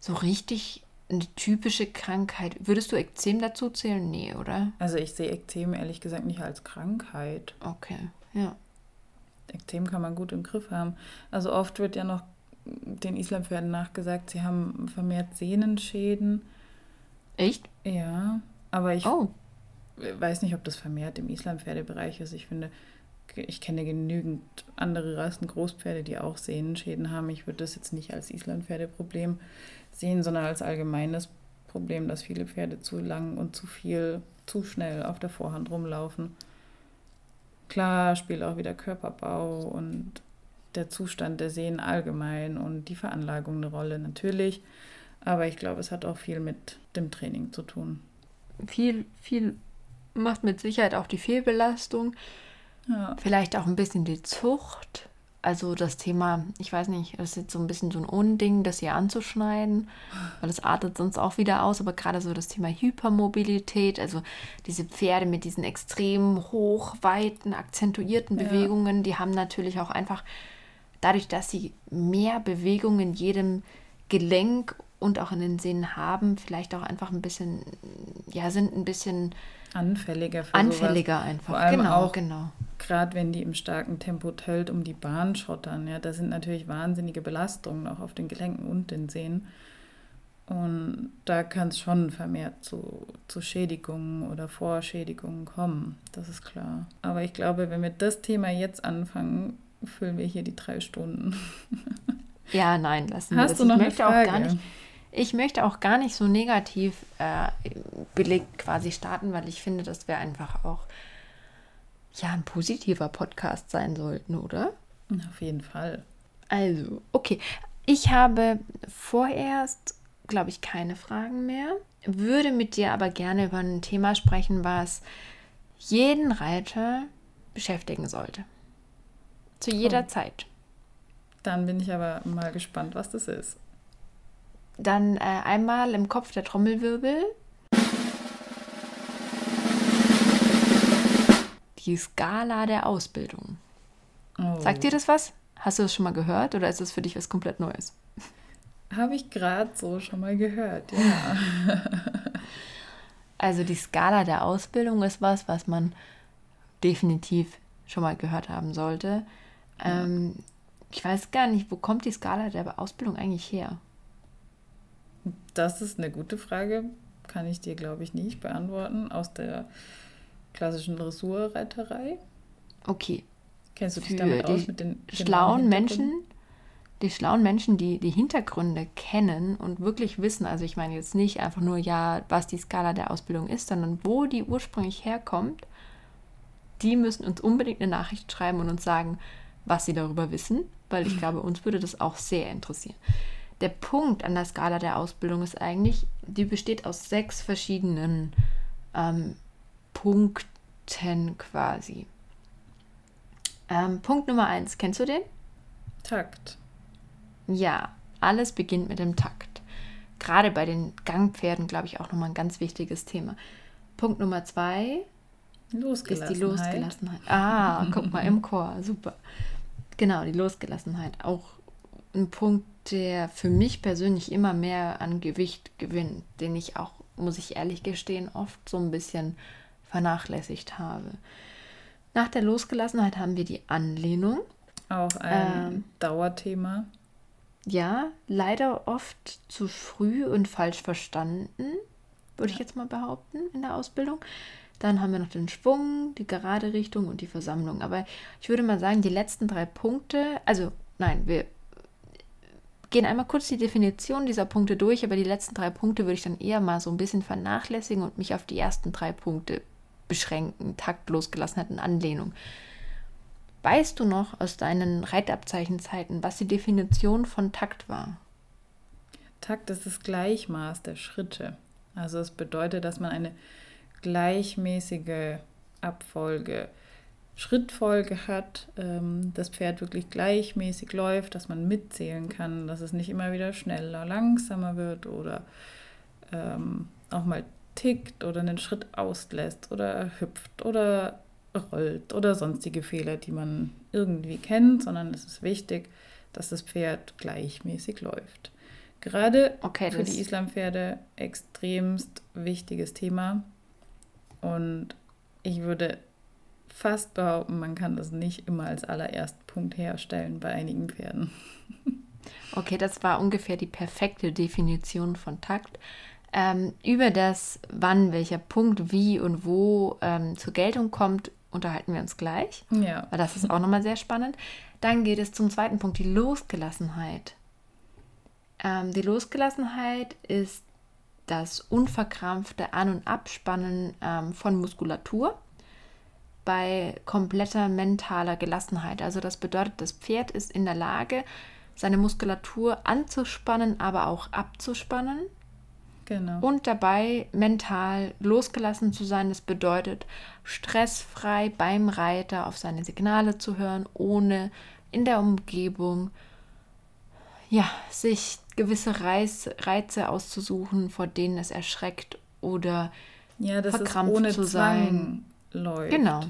Speaker 1: so richtig eine typische Krankheit. Würdest du Ekzem dazu zählen? Nee, oder?
Speaker 2: Also ich sehe Ekzem ehrlich gesagt nicht als Krankheit.
Speaker 1: Okay, ja.
Speaker 2: Ekzem kann man gut im Griff haben. Also oft wird ja noch den Islampferden nachgesagt, sie haben vermehrt Sehnenschäden.
Speaker 1: Echt?
Speaker 2: Ja, aber ich oh. weiß nicht, ob das vermehrt im Islampferdebereich ist. Ich finde, ich kenne genügend andere Rassen, Großpferde, die auch Sehnenschäden haben. Ich würde das jetzt nicht als Islampferdeproblem sehen, sondern als allgemeines Problem, dass viele Pferde zu lang und zu viel, zu schnell auf der Vorhand rumlaufen. Klar spielt auch wieder Körperbau und der Zustand der Seen allgemein und die Veranlagung eine Rolle natürlich. Aber ich glaube, es hat auch viel mit dem Training zu tun.
Speaker 1: Viel, viel macht mit Sicherheit auch die Fehlbelastung. Ja. Vielleicht auch ein bisschen die Zucht. Also das Thema, ich weiß nicht, das ist jetzt so ein bisschen so ein Unding, das hier anzuschneiden, weil das artet sonst auch wieder aus. Aber gerade so das Thema Hypermobilität, also diese Pferde mit diesen extrem hochweiten, akzentuierten Bewegungen, ja. die haben natürlich auch einfach dadurch, dass sie mehr Bewegung in jedem Gelenk und auch in den Sehnen haben, vielleicht auch einfach ein bisschen, ja, sind ein bisschen
Speaker 2: anfälliger
Speaker 1: für Anfälliger sowas. einfach.
Speaker 2: Vor allem genau, auch, genau. Gerade wenn die im starken Tempo tölt um die Bahn schottern, ja, da sind natürlich wahnsinnige Belastungen auch auf den Gelenken und den Sehnen. Und da kann es schon vermehrt zu, zu Schädigungen oder Vorschädigungen kommen, das ist klar. Aber ich glaube, wenn wir das Thema jetzt anfangen, füllen wir hier die drei Stunden.
Speaker 1: Ja, nein, lassen Hast wir das. Du noch ich möchte eine Frage? auch gar nicht. Ich möchte auch gar nicht so negativ äh, belegt quasi starten, weil ich finde, dass wir einfach auch ja ein positiver Podcast sein sollten, oder?
Speaker 2: Auf jeden Fall.
Speaker 1: Also, okay. Ich habe vorerst, glaube ich, keine Fragen mehr. Würde mit dir aber gerne über ein Thema sprechen, was jeden Reiter beschäftigen sollte. Zu jeder oh. Zeit.
Speaker 2: Dann bin ich aber mal gespannt, was das ist.
Speaker 1: Dann äh, einmal im Kopf der Trommelwirbel. Die Skala der Ausbildung. Oh. Sagt dir das was? Hast du das schon mal gehört oder ist das für dich was komplett Neues?
Speaker 2: Habe ich gerade so schon mal gehört, ja. [laughs]
Speaker 1: also die Skala der Ausbildung ist was, was man definitiv schon mal gehört haben sollte. Ähm, ich weiß gar nicht, wo kommt die Skala der Ausbildung eigentlich her?
Speaker 2: Das ist eine gute Frage. Kann ich dir, glaube ich, nicht beantworten. Aus der klassischen Dressurreiterei.
Speaker 1: Okay,
Speaker 2: Kennst du dich damit aus mit den
Speaker 1: schlauen Menschen? Die schlauen Menschen, die die Hintergründe kennen und wirklich wissen, also ich meine jetzt nicht einfach nur, ja, was die Skala der Ausbildung ist, sondern wo die ursprünglich herkommt, die müssen uns unbedingt eine Nachricht schreiben und uns sagen, was sie darüber wissen, weil ich glaube, uns würde das auch sehr interessieren. Der Punkt an der Skala der Ausbildung ist eigentlich, die besteht aus sechs verschiedenen ähm, Punkten quasi. Ähm, Punkt Nummer eins, kennst du den?
Speaker 2: Takt.
Speaker 1: Ja, alles beginnt mit dem Takt. Gerade bei den Gangpferden, glaube ich, auch nochmal ein ganz wichtiges Thema. Punkt Nummer zwei ist die Losgelassenheit. Ah, guck mal, im [laughs] Chor, super. Genau, die Losgelassenheit. Auch ein Punkt, der für mich persönlich immer mehr an Gewicht gewinnt, den ich auch, muss ich ehrlich gestehen, oft so ein bisschen vernachlässigt habe. Nach der Losgelassenheit haben wir die Anlehnung.
Speaker 2: Auch ein ähm, Dauerthema.
Speaker 1: Ja, leider oft zu früh und falsch verstanden, würde ja. ich jetzt mal behaupten, in der Ausbildung. Dann haben wir noch den Schwung, die gerade Richtung und die Versammlung. Aber ich würde mal sagen, die letzten drei Punkte, also nein, wir gehen einmal kurz die Definition dieser Punkte durch, aber die letzten drei Punkte würde ich dann eher mal so ein bisschen vernachlässigen und mich auf die ersten drei Punkte beschränken, taktlos gelassenheit Anlehnung. Weißt du noch aus deinen Reitabzeichenzeiten, was die Definition von Takt war?
Speaker 2: Takt ist das Gleichmaß der Schritte. Also es bedeutet, dass man eine gleichmäßige Abfolge, Schrittfolge hat, ähm, das Pferd wirklich gleichmäßig läuft, dass man mitzählen kann, dass es nicht immer wieder schneller, langsamer wird oder ähm, auch mal tickt oder einen Schritt auslässt oder hüpft oder rollt oder sonstige Fehler, die man irgendwie kennt, sondern es ist wichtig, dass das Pferd gleichmäßig läuft. Gerade okay, für die Islampferde extremst wichtiges Thema und ich würde fast behaupten, man kann das nicht immer als allerersten Punkt herstellen bei einigen Pferden.
Speaker 1: Okay, das war ungefähr die perfekte Definition von Takt. Ähm, über das, wann welcher Punkt wie und wo ähm, zur Geltung kommt, unterhalten wir uns gleich.
Speaker 2: Ja.
Speaker 1: Weil das ist auch nochmal sehr spannend. Dann geht es zum zweiten Punkt, die Losgelassenheit. Ähm, die Losgelassenheit ist das unverkrampfte An- und Abspannen ähm, von Muskulatur bei kompletter mentaler Gelassenheit. Also das bedeutet, das Pferd ist in der Lage, seine Muskulatur anzuspannen, aber auch abzuspannen
Speaker 2: Genau.
Speaker 1: Und dabei mental losgelassen zu sein, das bedeutet stressfrei beim Reiter auf seine Signale zu hören, ohne in der Umgebung ja, sich gewisse Reiz, Reize auszusuchen, vor denen es erschreckt oder
Speaker 2: ja, verkrampft zu sein. läuft.
Speaker 1: Genau.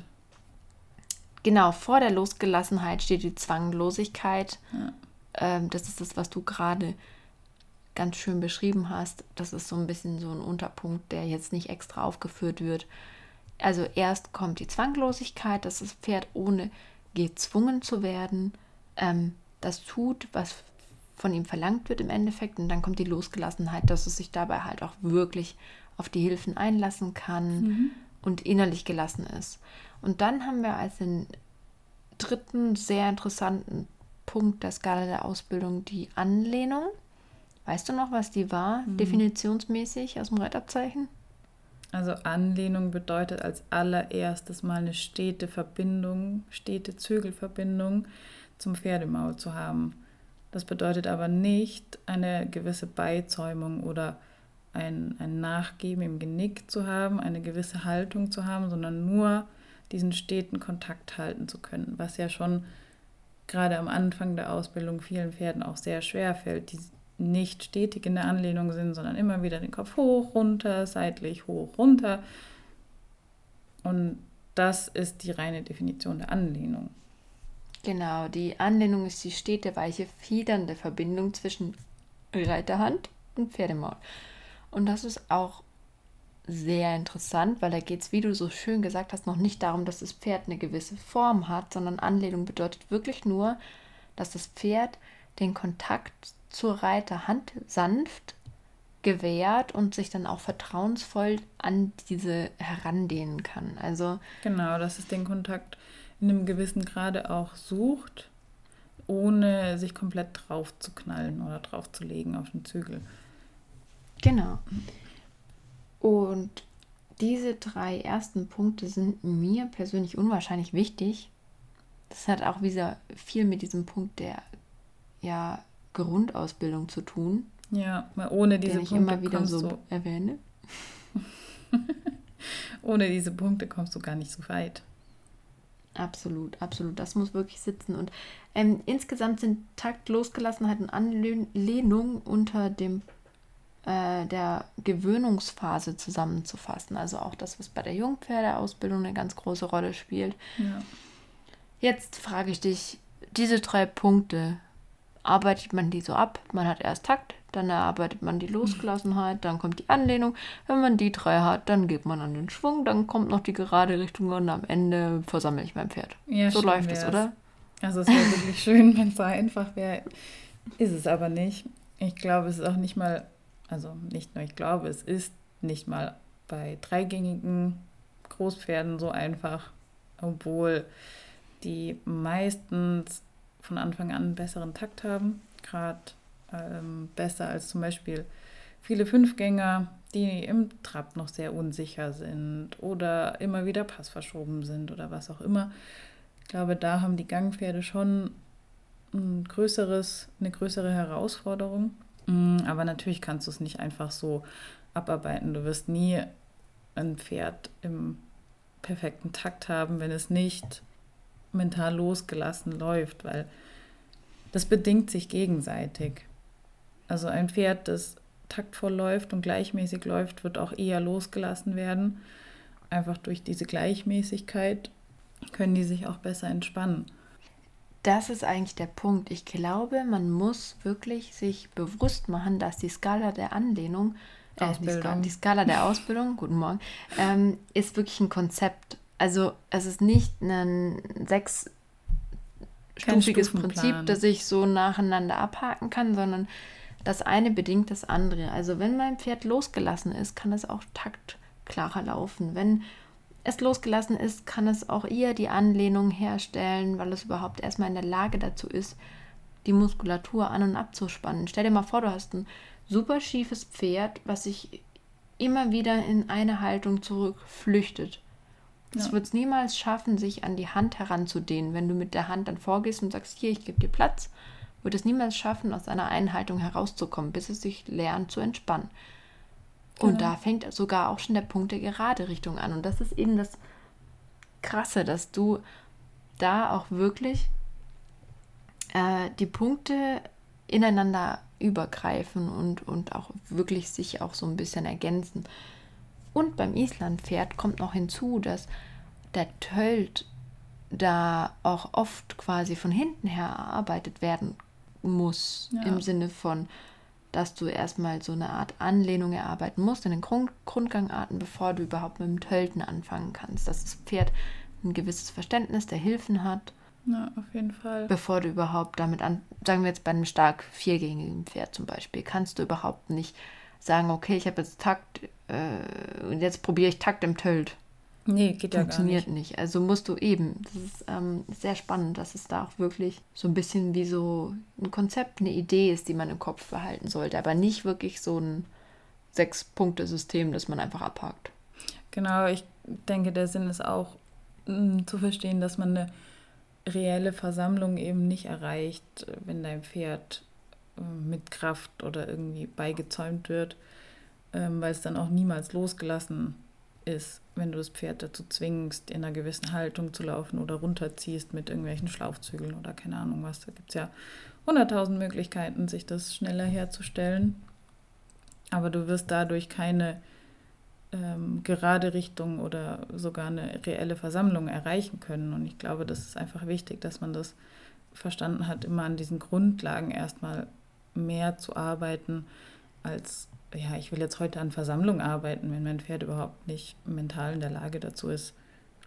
Speaker 1: Genau, vor der Losgelassenheit steht die Zwanglosigkeit. Ja. Ähm, das ist das, was du gerade ganz schön beschrieben hast. Das ist so ein bisschen so ein Unterpunkt, der jetzt nicht extra aufgeführt wird. Also erst kommt die Zwanglosigkeit, dass das Pferd ohne gezwungen zu werden ähm, das tut, was von ihm verlangt wird im Endeffekt. Und dann kommt die Losgelassenheit, dass es sich dabei halt auch wirklich auf die Hilfen einlassen kann mhm. und innerlich gelassen ist. Und dann haben wir als den dritten sehr interessanten Punkt der Skala der Ausbildung die Anlehnung. Weißt du noch, was die war, mhm. definitionsmäßig aus dem Rettabzeichen?
Speaker 2: Also Anlehnung bedeutet als allererstes mal eine stete Verbindung, stete Zügelverbindung zum Pferdemaul zu haben. Das bedeutet aber nicht eine gewisse Beizäumung oder ein, ein Nachgeben im Genick zu haben, eine gewisse Haltung zu haben, sondern nur diesen steten Kontakt halten zu können, was ja schon gerade am Anfang der Ausbildung vielen Pferden auch sehr schwer fällt, die nicht stetig in der Anlehnung sind, sondern immer wieder den Kopf hoch, runter, seitlich, hoch, runter. Und das ist die reine Definition der Anlehnung.
Speaker 1: Genau, die Anlehnung ist die stete, weiche, fiedernde Verbindung zwischen Reiterhand und Pferdemaul. Und das ist auch sehr interessant, weil da geht es, wie du so schön gesagt hast, noch nicht darum, dass das Pferd eine gewisse Form hat, sondern Anlehnung bedeutet wirklich nur, dass das Pferd den Kontakt zur Reiterhand sanft gewährt und sich dann auch vertrauensvoll an diese herandehnen kann. Also
Speaker 2: genau, dass es den Kontakt in einem gewissen Grade auch sucht, ohne sich komplett drauf zu knallen oder drauf zu legen auf den Zügel.
Speaker 1: Genau. Und diese drei ersten Punkte sind mir persönlich unwahrscheinlich wichtig. Das hat auch wieder viel mit diesem Punkt der ja, Grundausbildung zu tun.
Speaker 2: Ja, ohne diese den ich Punkte immer wieder so du, erwähne. [laughs] ohne diese Punkte kommst du gar nicht so weit.
Speaker 1: Absolut, absolut. Das muss wirklich sitzen. Und ähm, insgesamt sind Takt, Losgelassenheit und Anlehnung unter dem äh, der Gewöhnungsphase zusammenzufassen. Also auch das, was bei der Jungpferdeausbildung eine ganz große Rolle spielt. Ja. Jetzt frage ich dich, diese drei Punkte, arbeitet man die so ab. Man hat erst Takt, dann erarbeitet man die Losgelassenheit, dann kommt die Anlehnung. Wenn man die drei hat, dann geht man an den Schwung, dann kommt noch die gerade Richtung und am Ende versammle ich mein Pferd. Ja, so läuft
Speaker 2: es, oder? Also es wäre wirklich schön, wenn es so einfach wäre. Ist es aber nicht. Ich glaube, es ist auch nicht mal, also nicht nur ich glaube, es ist nicht mal bei dreigängigen Großpferden so einfach, obwohl die meistens von Anfang an einen besseren Takt haben, gerade ähm, besser als zum Beispiel viele Fünfgänger, die im Trab noch sehr unsicher sind oder immer wieder Pass verschoben sind oder was auch immer. Ich glaube, da haben die Gangpferde schon ein größeres, eine größere Herausforderung. Mm, aber natürlich kannst du es nicht einfach so abarbeiten. Du wirst nie ein Pferd im perfekten Takt haben, wenn es nicht mental losgelassen läuft, weil das bedingt sich gegenseitig. Also ein Pferd, das taktvoll läuft und gleichmäßig läuft, wird auch eher losgelassen werden. Einfach durch diese Gleichmäßigkeit können die sich auch besser entspannen.
Speaker 1: Das ist eigentlich der Punkt. Ich glaube, man muss wirklich sich bewusst machen, dass die Skala der Anlehnung, äh, die, Skala, die, Skala, der Ausbildung, guten Morgen, ähm, ist wirklich ein Konzept. Also es ist nicht ein sechsstufiges Prinzip, das ich so nacheinander abhaken kann, sondern das eine bedingt das andere. Also wenn mein Pferd losgelassen ist, kann es auch taktklarer laufen. Wenn es losgelassen ist, kann es auch eher die Anlehnung herstellen, weil es überhaupt erstmal in der Lage dazu ist, die Muskulatur an und abzuspannen. Stell dir mal vor, du hast ein super schiefes Pferd, was sich immer wieder in eine Haltung zurückflüchtet. Es ja. wird es niemals schaffen, sich an die Hand heranzudehnen. Wenn du mit der Hand dann vorgehst und sagst, hier, ich gebe dir Platz, wird es niemals schaffen, aus einer Einhaltung herauszukommen, bis es sich lernt zu entspannen. Genau. Und da fängt sogar auch schon der Punkt der gerade Richtung an. Und das ist eben das Krasse, dass du da auch wirklich äh, die Punkte ineinander übergreifen und, und auch wirklich sich auch so ein bisschen ergänzen. Und beim Islandpferd kommt noch hinzu, dass der Tölt da auch oft quasi von hinten her erarbeitet werden muss. Ja. Im Sinne von, dass du erstmal so eine Art Anlehnung erarbeiten musst in den Grund Grundgangarten, bevor du überhaupt mit dem Tölten anfangen kannst. Dass das Pferd ein gewisses Verständnis der Hilfen hat
Speaker 2: Ja, auf jeden Fall.
Speaker 1: Bevor du überhaupt damit an, sagen wir jetzt bei einem stark viergängigen Pferd zum Beispiel, kannst du überhaupt nicht sagen, okay, ich habe jetzt Takt äh, und jetzt probiere ich Takt im Tölt.
Speaker 2: Nee, geht ja
Speaker 1: Funktioniert nicht. nicht. Also musst du eben. Das ist ähm, sehr spannend, dass es da auch wirklich so ein bisschen wie so ein Konzept, eine Idee ist, die man im Kopf behalten sollte, aber nicht wirklich so ein Sechs-Punkte-System, das man einfach abhakt.
Speaker 2: Genau, ich denke, der Sinn ist auch mh, mm, zu verstehen, dass man eine reelle Versammlung eben nicht erreicht, wenn dein Pferd äh, mit Kraft oder irgendwie beigezäumt wird, ähm, weil es dann auch niemals losgelassen ist, wenn du das Pferd dazu zwingst, in einer gewissen Haltung zu laufen oder runterziehst mit irgendwelchen Schlaufzügeln oder keine Ahnung was. Da gibt es ja hunderttausend Möglichkeiten, sich das schneller herzustellen. Aber du wirst dadurch keine ähm, gerade Richtung oder sogar eine reelle Versammlung erreichen können. Und ich glaube, das ist einfach wichtig, dass man das verstanden hat, immer an diesen Grundlagen erstmal mehr zu arbeiten, als, ja, ich will jetzt heute an Versammlung arbeiten, wenn mein Pferd überhaupt nicht mental in der Lage dazu ist,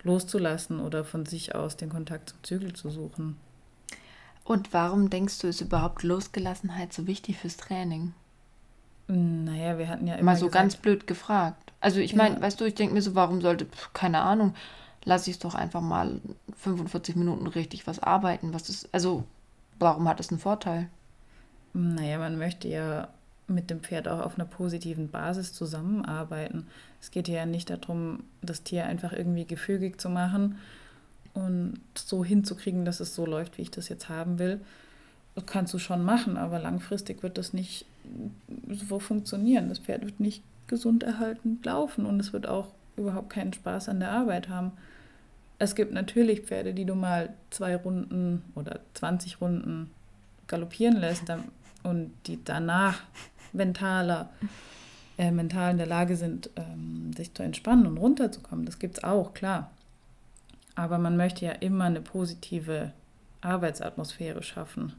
Speaker 2: loszulassen oder von sich aus den Kontakt zum Zügel zu suchen.
Speaker 1: Und warum denkst du, ist überhaupt Losgelassenheit so wichtig fürs Training?
Speaker 2: Naja, wir hatten ja
Speaker 1: immer. Mal so gesagt, ganz blöd gefragt. Also ich meine, ja. weißt du, ich denke mir so, warum sollte, keine Ahnung, lasse ich es doch einfach mal 45 Minuten richtig was arbeiten. Was ist, also warum hat das einen Vorteil?
Speaker 2: Naja, man möchte ja mit dem Pferd auch auf einer positiven Basis zusammenarbeiten. Es geht ja nicht darum, das Tier einfach irgendwie gefügig zu machen und so hinzukriegen, dass es so läuft, wie ich das jetzt haben will. Das kannst du schon machen, aber langfristig wird das nicht so funktionieren. Das Pferd wird nicht gesund erhalten laufen und es wird auch überhaupt keinen Spaß an der Arbeit haben. Es gibt natürlich Pferde, die du mal zwei Runden oder 20 Runden galoppieren lässt und die danach mentaler, äh, mental in der Lage sind, ähm, sich zu entspannen und runterzukommen. Das gibt es auch, klar. Aber man möchte ja immer eine positive Arbeitsatmosphäre schaffen.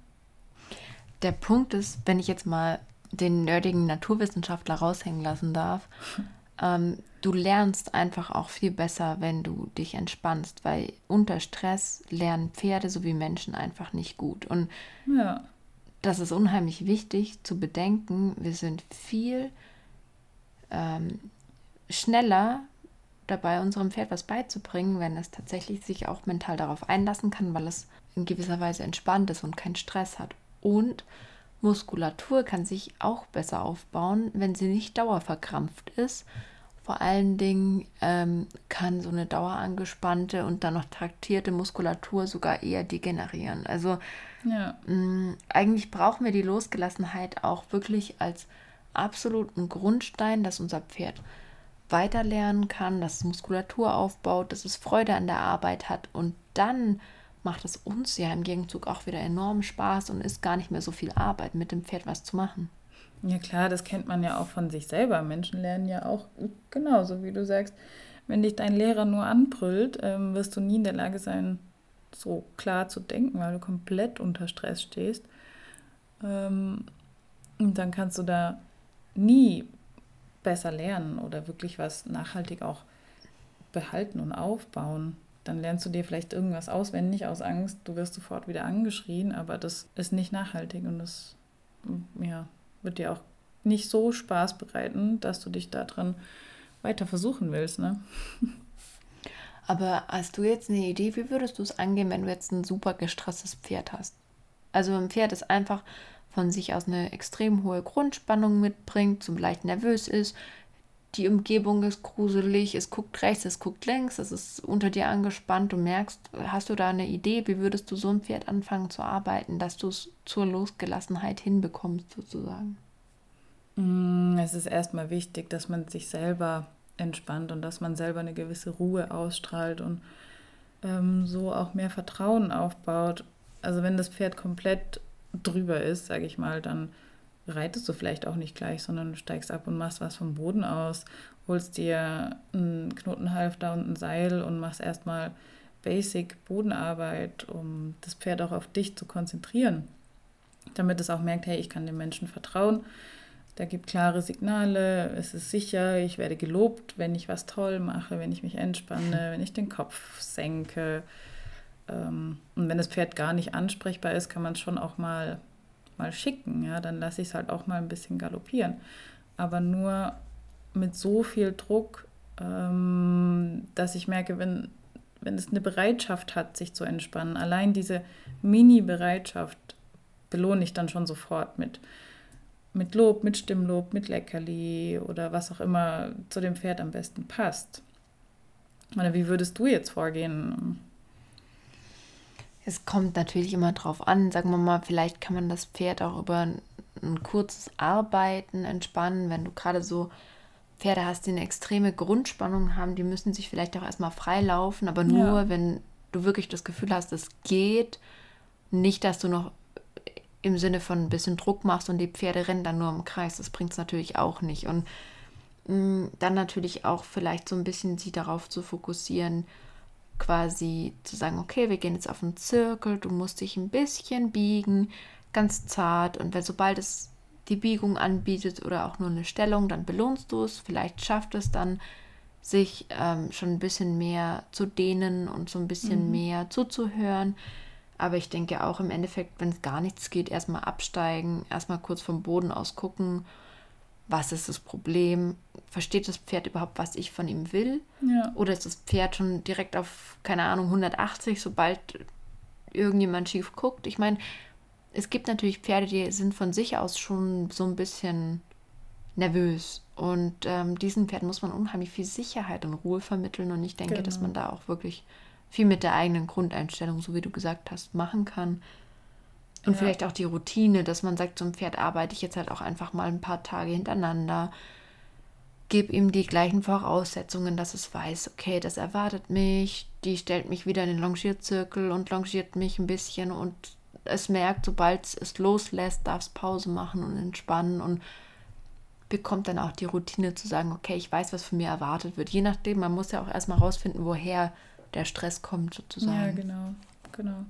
Speaker 1: Der Punkt ist, wenn ich jetzt mal den nerdigen Naturwissenschaftler raushängen lassen darf, [laughs] ähm, du lernst einfach auch viel besser, wenn du dich entspannst, weil unter Stress lernen Pferde sowie Menschen einfach nicht gut. Und ja. Das ist unheimlich wichtig zu bedenken. Wir sind viel ähm, schneller dabei, unserem Pferd was beizubringen, wenn es tatsächlich sich auch mental darauf einlassen kann, weil es in gewisser Weise entspannt ist und keinen Stress hat. Und Muskulatur kann sich auch besser aufbauen, wenn sie nicht dauerverkrampft ist. Vor allen Dingen ähm, kann so eine dauerangespannte und dann noch traktierte Muskulatur sogar eher degenerieren. Also ja. mm, eigentlich brauchen wir die Losgelassenheit auch wirklich als absoluten Grundstein, dass unser Pferd weiterlernen kann, dass es Muskulatur aufbaut, dass es Freude an der Arbeit hat und dann macht es uns ja im Gegenzug auch wieder enorm Spaß und ist gar nicht mehr so viel Arbeit, mit dem Pferd was zu machen.
Speaker 2: Ja klar, das kennt man ja auch von sich selber. Menschen lernen ja auch genauso, wie du sagst. Wenn dich dein Lehrer nur anbrüllt, ähm, wirst du nie in der Lage sein, so klar zu denken, weil du komplett unter Stress stehst. Ähm, und dann kannst du da nie besser lernen oder wirklich was nachhaltig auch behalten und aufbauen dann lernst du dir vielleicht irgendwas auswendig aus Angst, du wirst sofort wieder angeschrien, aber das ist nicht nachhaltig und das mm, ja, wird dir auch nicht so Spaß bereiten, dass du dich daran weiter versuchen willst. Ne? [laughs]
Speaker 1: Aber hast du jetzt eine Idee, wie würdest du es angehen, wenn du jetzt ein super gestresstes Pferd hast? Also ein Pferd, das einfach von sich aus eine extrem hohe Grundspannung mitbringt, so leicht nervös ist, die Umgebung ist gruselig, es guckt rechts, es guckt links, es ist unter dir angespannt, du merkst, hast du da eine Idee, wie würdest du so ein Pferd anfangen zu arbeiten, dass du es zur Losgelassenheit hinbekommst, sozusagen?
Speaker 2: Mm, es ist erstmal wichtig, dass man sich selber entspannt und dass man selber eine gewisse Ruhe ausstrahlt und ähm, so auch mehr Vertrauen aufbaut. Also wenn das Pferd komplett drüber ist, sage ich mal, dann reitest du vielleicht auch nicht gleich, sondern steigst ab und machst was vom Boden aus, holst dir einen Knotenhalfter und ein Seil und machst erstmal Basic Bodenarbeit, um das Pferd auch auf dich zu konzentrieren, damit es auch merkt, hey, ich kann dem Menschen vertrauen. Der gibt klare Signale, es ist sicher, ich werde gelobt, wenn ich was toll mache, wenn ich mich entspanne, [laughs] wenn ich den Kopf senke. ähm, und wenn das Pferd gar nicht ansprechbar ist, kann man es schon auch mal, mal schicken. Ja? Dann lasse ich es halt auch mal ein bisschen galoppieren. Aber nur mit so viel Druck, ähm, dass ich merke, wenn, wenn es eine Bereitschaft hat, sich zu entspannen, allein diese Mini-Bereitschaft belohne ich dann schon sofort mit, mit Lob, mit Stimmlob, mit Leckerli oder was auch immer zu dem Pferd am besten passt. Oder wie würdest du jetzt vorgehen?
Speaker 1: Es kommt natürlich immer drauf an. Sagen wir mal, vielleicht kann man das Pferd auch über ein, ein kurzes Arbeiten entspannen, wenn du gerade so Pferde hast, die eine extreme Grundspannung haben, die müssen sich vielleicht auch erstmal freilaufen, aber nur, ja. wenn du wirklich das Gefühl hast, es geht. Nicht, dass du noch im Sinne von ein bisschen Druck machst und die Pferde rennen dann nur im Kreis. Das bringt es natürlich auch nicht. Und mh, mm, dann natürlich auch vielleicht so ein bisschen sie darauf zu fokussieren, quasi zu sagen, okay, wir gehen jetzt auf einen Zirkel, du musst dich ein bisschen biegen, ganz zart. Und wenn sobald es die Biegung anbietet oder auch nur eine Stellung, dann belohnst du es. Vielleicht schafft es dann, sich ähm, schon ein bisschen mehr zu dehnen und so ein bisschen mhm. mehr zuzuhören. Aber ich denke auch im Endeffekt, wenn es gar nichts geht, erstmal absteigen, erstmal kurz vom Boden aus gucken, was ist das Problem? Versteht das Pferd überhaupt, was ich von ihm will? Ja. Oder ist das Pferd schon direkt auf, keine Ahnung, 180, sobald irgendjemand schief guckt? Ich meine, es gibt natürlich Pferde, die sind von sich aus schon so ein bisschen nervös. Und ähm, diesen Pferden muss man unheimlich viel Sicherheit und Ruhe vermitteln. Und ich denke, genau. dass man da auch wirklich viel mit der eigenen Grundeinstellung, so wie du gesagt hast, machen kann. Und ja. vielleicht auch die Routine, dass man sagt, zum Pferd arbeite ich jetzt halt auch einfach mal ein paar Tage hintereinander. Gebe ihm die gleichen Voraussetzungen, dass es weiß, okay, das erwartet mich, die stellt mich wieder in den Longierzirkel und longiert mich ein bisschen und es merkt, sobald es loslässt, darf es Pause machen und entspannen und bekommt dann auch die Routine zu sagen, okay, ich weiß, was von mir erwartet wird. Je nachdem, man muss ja auch erstmal rausfinden, woher der Stress kommt sozusagen.
Speaker 2: Ja, genau, genau.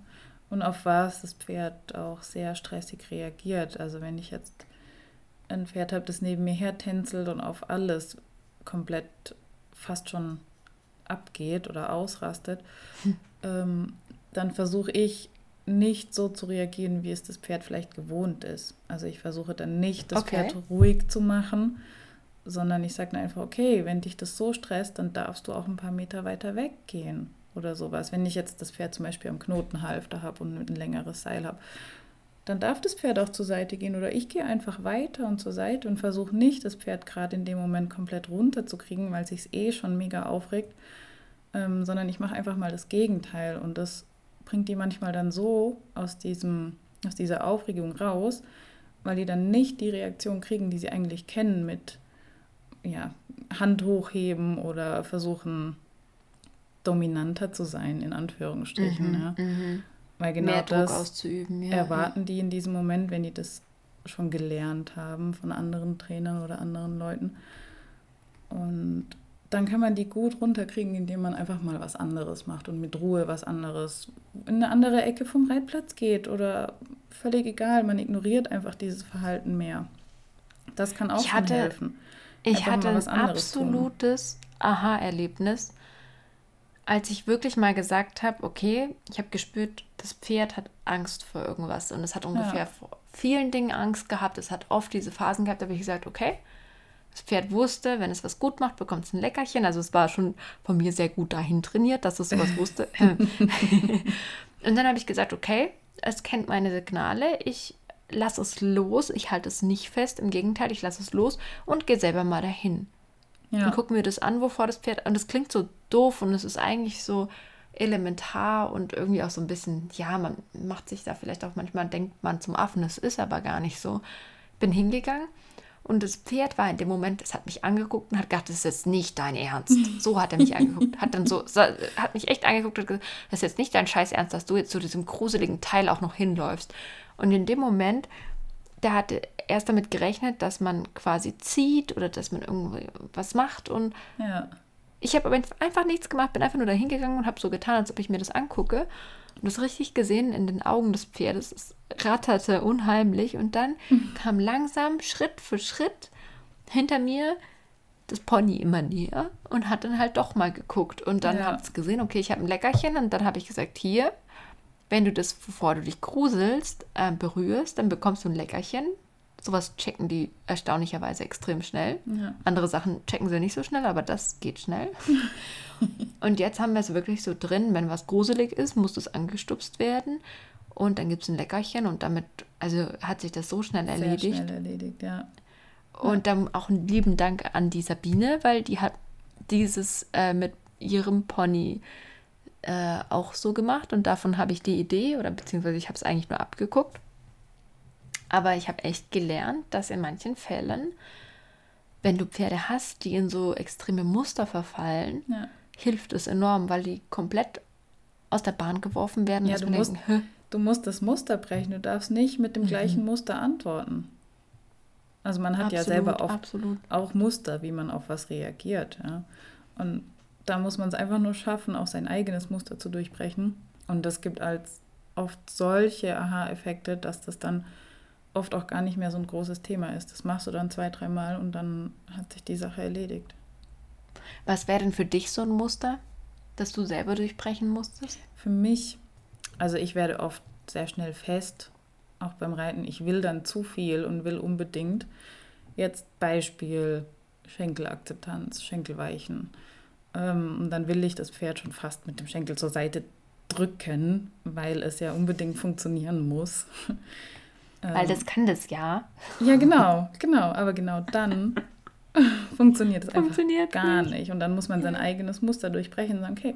Speaker 2: Und auf was das Pferd auch sehr stressig reagiert. Also wenn ich jetzt ein Pferd habe, das neben mir hertänzelt und auf alles komplett fast schon abgeht oder ausrastet, hm. ähm, dann versuche ich nicht so zu reagieren, wie es das Pferd vielleicht gewohnt ist. Also ich versuche dann nicht, das okay. Pferd ruhig zu machen, sondern ich sage einfach, okay, wenn dich das so stresst, dann darfst du auch ein paar Meter weiter weggehen oder sowas. Wenn ich jetzt das Pferd zum Beispiel am Knotenhalfter habe und ein längeres Seil habe, dann darf das Pferd auch zur Seite gehen oder ich gehe einfach weiter und zur Seite und versuche nicht, das Pferd gerade in dem Moment komplett runterzukriegen, weil es sich eh schon mega aufregt, ähm, sondern ich mache einfach mal das Gegenteil und das bringt die manchmal dann so aus, diesem, aus dieser Aufregung raus, weil die dann nicht die Reaktion kriegen, die sie eigentlich kennen mit ja, Hand hochheben oder versuchen dominanter zu sein, in Anführungsstrichen. Mhm, ja. mhm. Weil genau Mehr auszuüben, ja, erwarten ja. die in diesem Moment, wenn die das schon gelernt haben von anderen Trainern oder anderen Leuten. Und dann kann man die gut runterkriegen, indem man einfach mal was anderes macht und mit Ruhe was anderes in eine andere Ecke vom Reitplatz geht oder völlig egal, man ignoriert einfach dieses Verhalten mehr. Das kann auch ich hatte, helfen.
Speaker 1: Ich hatte ein absolutes Aha-Erlebnis, als ich wirklich mal gesagt habe, okay, ich habe gespürt, das Pferd hat Angst vor irgendwas und es hat ungefähr ja. vor vielen Dingen Angst gehabt. Es hat oft diese Phasen gehabt, da habe ich gesagt, okay, das Pferd wusste, wenn es was gut macht, bekommt es ein Leckerchen. Also es war schon von mir sehr gut dahin trainiert, dass es sowas wusste. [laughs] [laughs] und dann habe ich gesagt, okay, es kennt meine Signale. Ich lasse es los. Ich halte es nicht fest. Im Gegenteil, ich lasse es los und gehe selber mal dahin. Ja. Und gucke mir das an, wovor das Pferd. Und es klingt so doof und es ist eigentlich so elementar und irgendwie auch so ein bisschen, ja, man macht sich da vielleicht auch manchmal, denkt man zum Affen, das ist aber gar nicht so. Bin hingegangen und das Pferd war in dem Moment, es hat mich angeguckt und hat gedacht, das ist jetzt nicht dein Ernst. [laughs] So hat er mich angeguckt. Hat dann so, hat mich echt angeguckt und gesagt, das ist jetzt nicht dein Scheiß Ernst, dass du jetzt zu diesem gruseligen Teil auch noch hinläufst. Und in dem Moment, der hatte erst damit gerechnet, dass man quasi zieht oder dass man irgendwie was macht. Und ja. ich habe aber einfach nichts gemacht, bin einfach nur da hingegangen und habe so getan, als ob ich mir das angucke. Und das richtig gesehen in den Augen des Pferdes. Es ratterte unheimlich. Und dann mhm. kam langsam Schritt für Schritt hinter mir das Pony immer näher und hat dann halt doch mal geguckt. Und dann
Speaker 2: Ja.
Speaker 1: hat es gesehen, okay, ich habe ein Leckerchen. Und dann habe ich gesagt, hier, wenn du das, bevor du dich gruselst, äh, berührst, dann bekommst du ein Leckerchen. Sowas checken die erstaunlicherweise extrem schnell.
Speaker 2: Ja.
Speaker 1: Andere Sachen checken sie nicht so schnell, aber das geht schnell. [laughs] und jetzt haben wir es wirklich so drin, wenn was gruselig ist, muss es angestupst werden. Und dann gibt es ein Leckerchen und damit, also hat sich das so schnell
Speaker 2: Sehr
Speaker 1: erledigt.
Speaker 2: schnell erledigt, ja.
Speaker 1: Und dann auch einen lieben Dank an die Sabine, weil die hat dieses äh, mit ihrem Pony äh, auch so gemacht und davon habe ich die Idee oder beziehungsweise ich habe es eigentlich nur abgeguckt. Aber ich habe echt gelernt, dass in manchen Fällen, wenn du Pferde hast, die in so extreme Muster verfallen,
Speaker 2: Ja.
Speaker 1: hilft es enorm, weil die komplett aus der Bahn geworfen werden.
Speaker 2: Ja, du musst-
Speaker 1: denken, "Hä?
Speaker 2: Du musst das Muster brechen, du darfst nicht mit dem gleichen Muster antworten. Also man hat ja selber oft
Speaker 1: absolut.
Speaker 2: auch Muster, wie man auf was reagiert. Ja? Und da muss man es einfach nur schaffen, auch sein eigenes Muster zu durchbrechen. Und das gibt als oft solche Aha-Effekte, dass das dann oft auch gar nicht mehr so ein großes Thema ist. Das machst du dann zwei, dreimal und dann hat sich die Sache erledigt.
Speaker 1: Was wäre denn für dich so ein Muster, das du selber durchbrechen musstest?
Speaker 2: Für mich, also ich werde oft sehr schnell fest, auch beim Reiten. Ich will dann zu viel und will unbedingt. Jetzt Beispiel Schenkelakzeptanz, Schenkelweichen. Ähm, und dann will ich das Pferd schon fast mit dem Schenkel zur Seite drücken, weil es ja unbedingt funktionieren muss. [laughs]
Speaker 1: Weil
Speaker 2: Ähm,
Speaker 1: das kann das ja.
Speaker 2: ja, genau, genau. Aber genau dann [laughs] funktioniert es einfach
Speaker 1: Funktioniert
Speaker 2: gar
Speaker 1: nicht.
Speaker 2: nicht. Und dann muss man sein eigenes Muster durchbrechen und sagen, okay,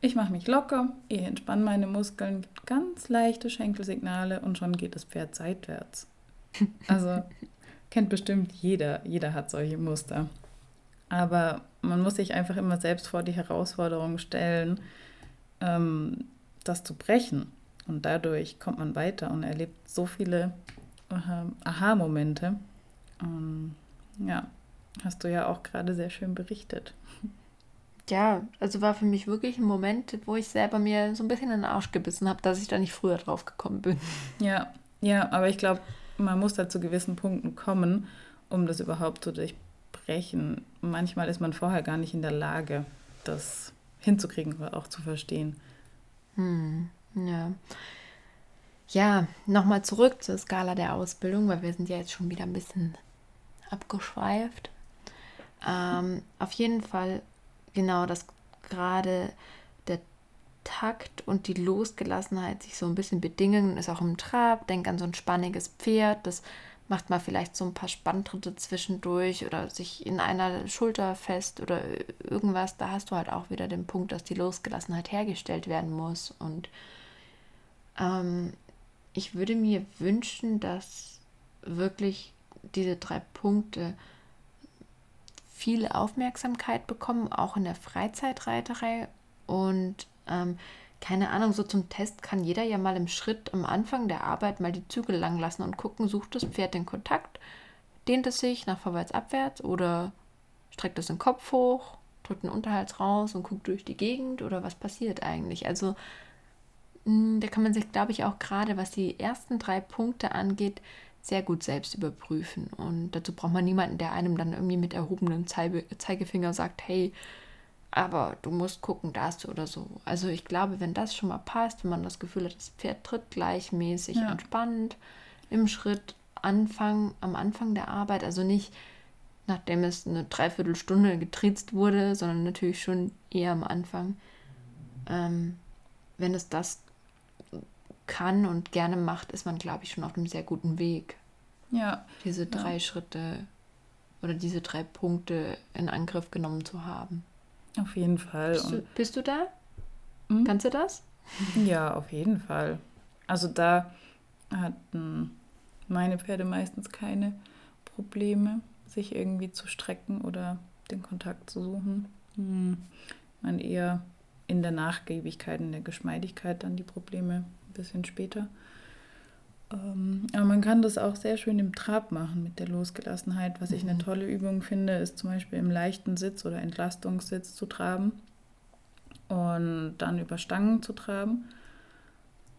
Speaker 2: ich mache mich locker, ich entspanne meine Muskeln, gibt ganz leichte Schenkelsignale und schon geht das Pferd seitwärts. [laughs] Also kennt bestimmt jeder, jeder hat solche Muster. Aber man muss sich einfach immer selbst vor die Herausforderung stellen, ähm, das zu brechen. Und dadurch kommt man weiter und erlebt so viele aha- Aha-Momente. Ähm, ja, hast du ja auch gerade sehr schön berichtet.
Speaker 1: Ja, also war für mich wirklich ein Moment, wo ich selber mir so ein bisschen in den Arsch gebissen habe, dass ich da nicht früher drauf gekommen bin.
Speaker 2: Ja, ja, aber ich glaube, man muss da zu gewissen Punkten kommen, um das überhaupt zu durchbrechen. Manchmal ist man vorher gar nicht in der Lage, das hinzukriegen oder auch zu verstehen.
Speaker 1: Hm, ja. Ja, nochmal zurück zur Skala der Ausbildung, weil wir sind ja jetzt schon wieder ein bisschen abgeschweift. Ähm, auf jeden Fall genau, dass gerade der Takt und die Losgelassenheit sich so ein bisschen bedingen, ist auch im Trab. Denk an so ein spanniges Pferd, das macht mal vielleicht so ein paar Spanntritte zwischendurch oder sich in einer Schulter fest oder irgendwas. Da hast du halt auch wieder den Punkt, dass die Losgelassenheit hergestellt werden muss. Und ähm, ich würde mir wünschen, dass wirklich diese drei Punkte viele Aufmerksamkeit bekommen, auch in der Freizeitreiterei. Und ähm, keine Ahnung, so zum Test kann jeder ja mal im Schritt am Anfang der Arbeit mal die Zügel lang lassen und gucken, sucht das Pferd den Kontakt, dehnt es sich nach vorwärts, abwärts oder streckt es den Kopf hoch, drückt den Unterhals raus und guckt durch die Gegend oder was passiert eigentlich. Also da kann man sich, glaube ich, auch gerade was die ersten drei Punkte angeht, sehr gut selbst überprüfen. Und dazu braucht man niemanden, der einem dann irgendwie mit erhobenem Zeige Zeigefinger sagt, hey, aber du musst gucken, da hast du oder so. Also ich glaube, wenn das schon mal passt, wenn man das Gefühl hat, das Pferd tritt gleichmäßig
Speaker 2: Ja.
Speaker 1: entspannt im Schritt Anfang, am Anfang der Arbeit, also nicht nachdem es eine Dreiviertelstunde getriezt wurde, sondern natürlich schon eher am Anfang. Ähm, wenn es das kann und gerne macht, ist man, glaube ich, schon auf einem sehr guten Weg,
Speaker 2: Ja,
Speaker 1: diese drei Schritte oder diese drei Punkte in Angriff genommen zu haben.
Speaker 2: auf jeden Fall.
Speaker 1: Bist du, bist du da?
Speaker 2: Mhm.
Speaker 1: Kannst du das?
Speaker 2: ja, auf jeden Fall. Also da hatten meine Pferde meistens keine Probleme, sich irgendwie zu strecken oder den Kontakt zu suchen. Hm. Man eher in der Nachgiebigkeit, in der Geschmeidigkeit dann die Probleme bisschen später. Ähm, aber man kann das auch sehr schön im Trab machen mit der Losgelassenheit. Was ich eine
Speaker 1: Mhm.
Speaker 2: tolle Übung finde, ist zum Beispiel im leichten Sitz oder Entlastungssitz zu traben und dann über Stangen zu traben.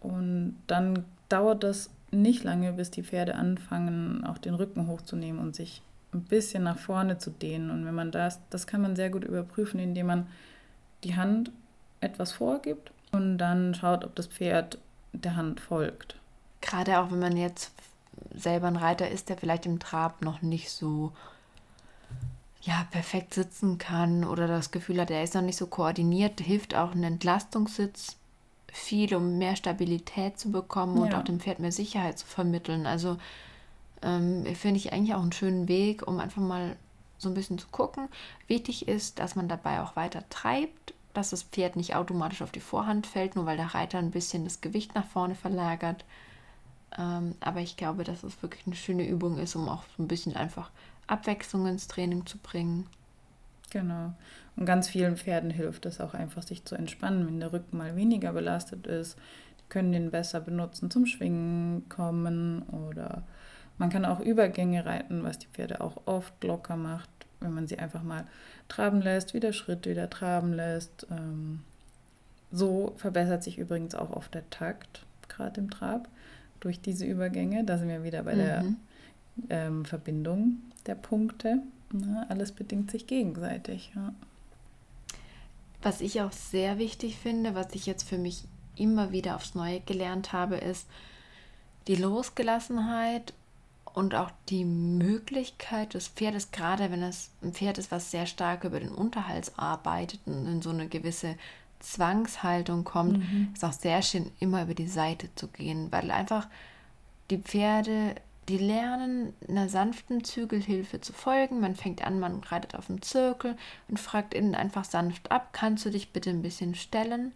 Speaker 2: Und dann dauert das nicht lange, bis die Pferde anfangen, auch den Rücken hochzunehmen und sich ein bisschen nach vorne zu dehnen. Und wenn man das, das kann man sehr gut überprüfen, indem man die Hand etwas vorgibt und dann schaut, ob das Pferd der Hand folgt.
Speaker 1: Gerade auch wenn man jetzt selber ein Reiter ist, der vielleicht im Trab noch nicht so ja, perfekt sitzen kann oder das Gefühl hat, er ist noch nicht so koordiniert, hilft auch ein Entlastungssitz viel, um mehr Stabilität zu bekommen und auch dem Pferd mehr Sicherheit zu vermitteln. Also ähm, finde ich eigentlich auch einen schönen Weg, um einfach mal so ein bisschen zu gucken. Wichtig ist, dass man dabei auch weiter treibt, dass das Pferd nicht automatisch auf die Vorhand fällt, nur weil der Reiter ein bisschen das Gewicht nach vorne verlagert. Ähm, aber ich glaube, dass es wirklich eine schöne Übung ist, um auch so ein bisschen einfach Abwechslung ins Training zu bringen.
Speaker 2: Genau. Und ganz vielen Pferden hilft es auch einfach, sich zu entspannen, wenn der Rücken mal weniger belastet ist. Die können den besser benutzen zum Schwingen kommen oder man kann auch Übergänge reiten, was die Pferde auch oft locker macht, wenn man sie einfach mal traben lässt, wieder Schritt, wieder traben lässt. Ähm, so verbessert sich übrigens auch oft der Takt, gerade im Trab, durch diese Übergänge. Da sind wir wieder bei mhm. der ähm, Verbindung der Punkte. Na, ne? alles bedingt sich gegenseitig. Ja.
Speaker 1: Was ich auch sehr wichtig finde, was ich jetzt für mich immer wieder aufs Neue gelernt habe, ist die Losgelassenheit und auch die Möglichkeit des Pferdes, gerade wenn es ein Pferd ist, was sehr stark über den Unterhals arbeitet und in so eine gewisse Zwangshaltung kommt, mhm. ist auch sehr schön, immer über die Seite zu gehen, weil einfach die Pferde die lernen, einer sanften Zügelhilfe zu folgen. Man fängt an, man reitet auf dem Zirkel und fragt innen einfach sanft ab, kannst du dich bitte ein bisschen stellen?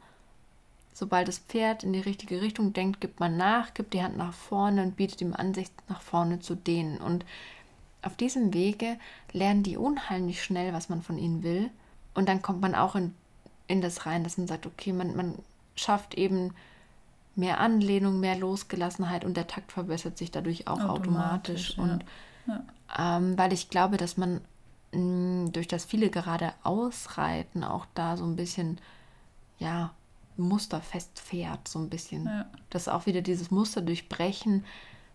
Speaker 1: Sobald das Pferd in die richtige Richtung denkt, gibt man nach, gibt die Hand nach vorne und bietet ihm Ansicht nach vorne zu dehnen. Und auf diesem Wege lernen die unheimlich schnell, was man von ihnen will. Und dann kommt man auch in, in das rein, dass man sagt, okay, man, man schafft eben mehr Anlehnung, mehr Losgelassenheit und der Takt verbessert sich dadurch auch automatisch. automatisch. Und ja. Ja. Ähm, weil ich glaube, dass man mh, mm, durch das viele gerade Ausreiten auch da so ein bisschen, ja, Muster festfährt, so ein bisschen. Ja. Dass auch wieder dieses Muster durchbrechen,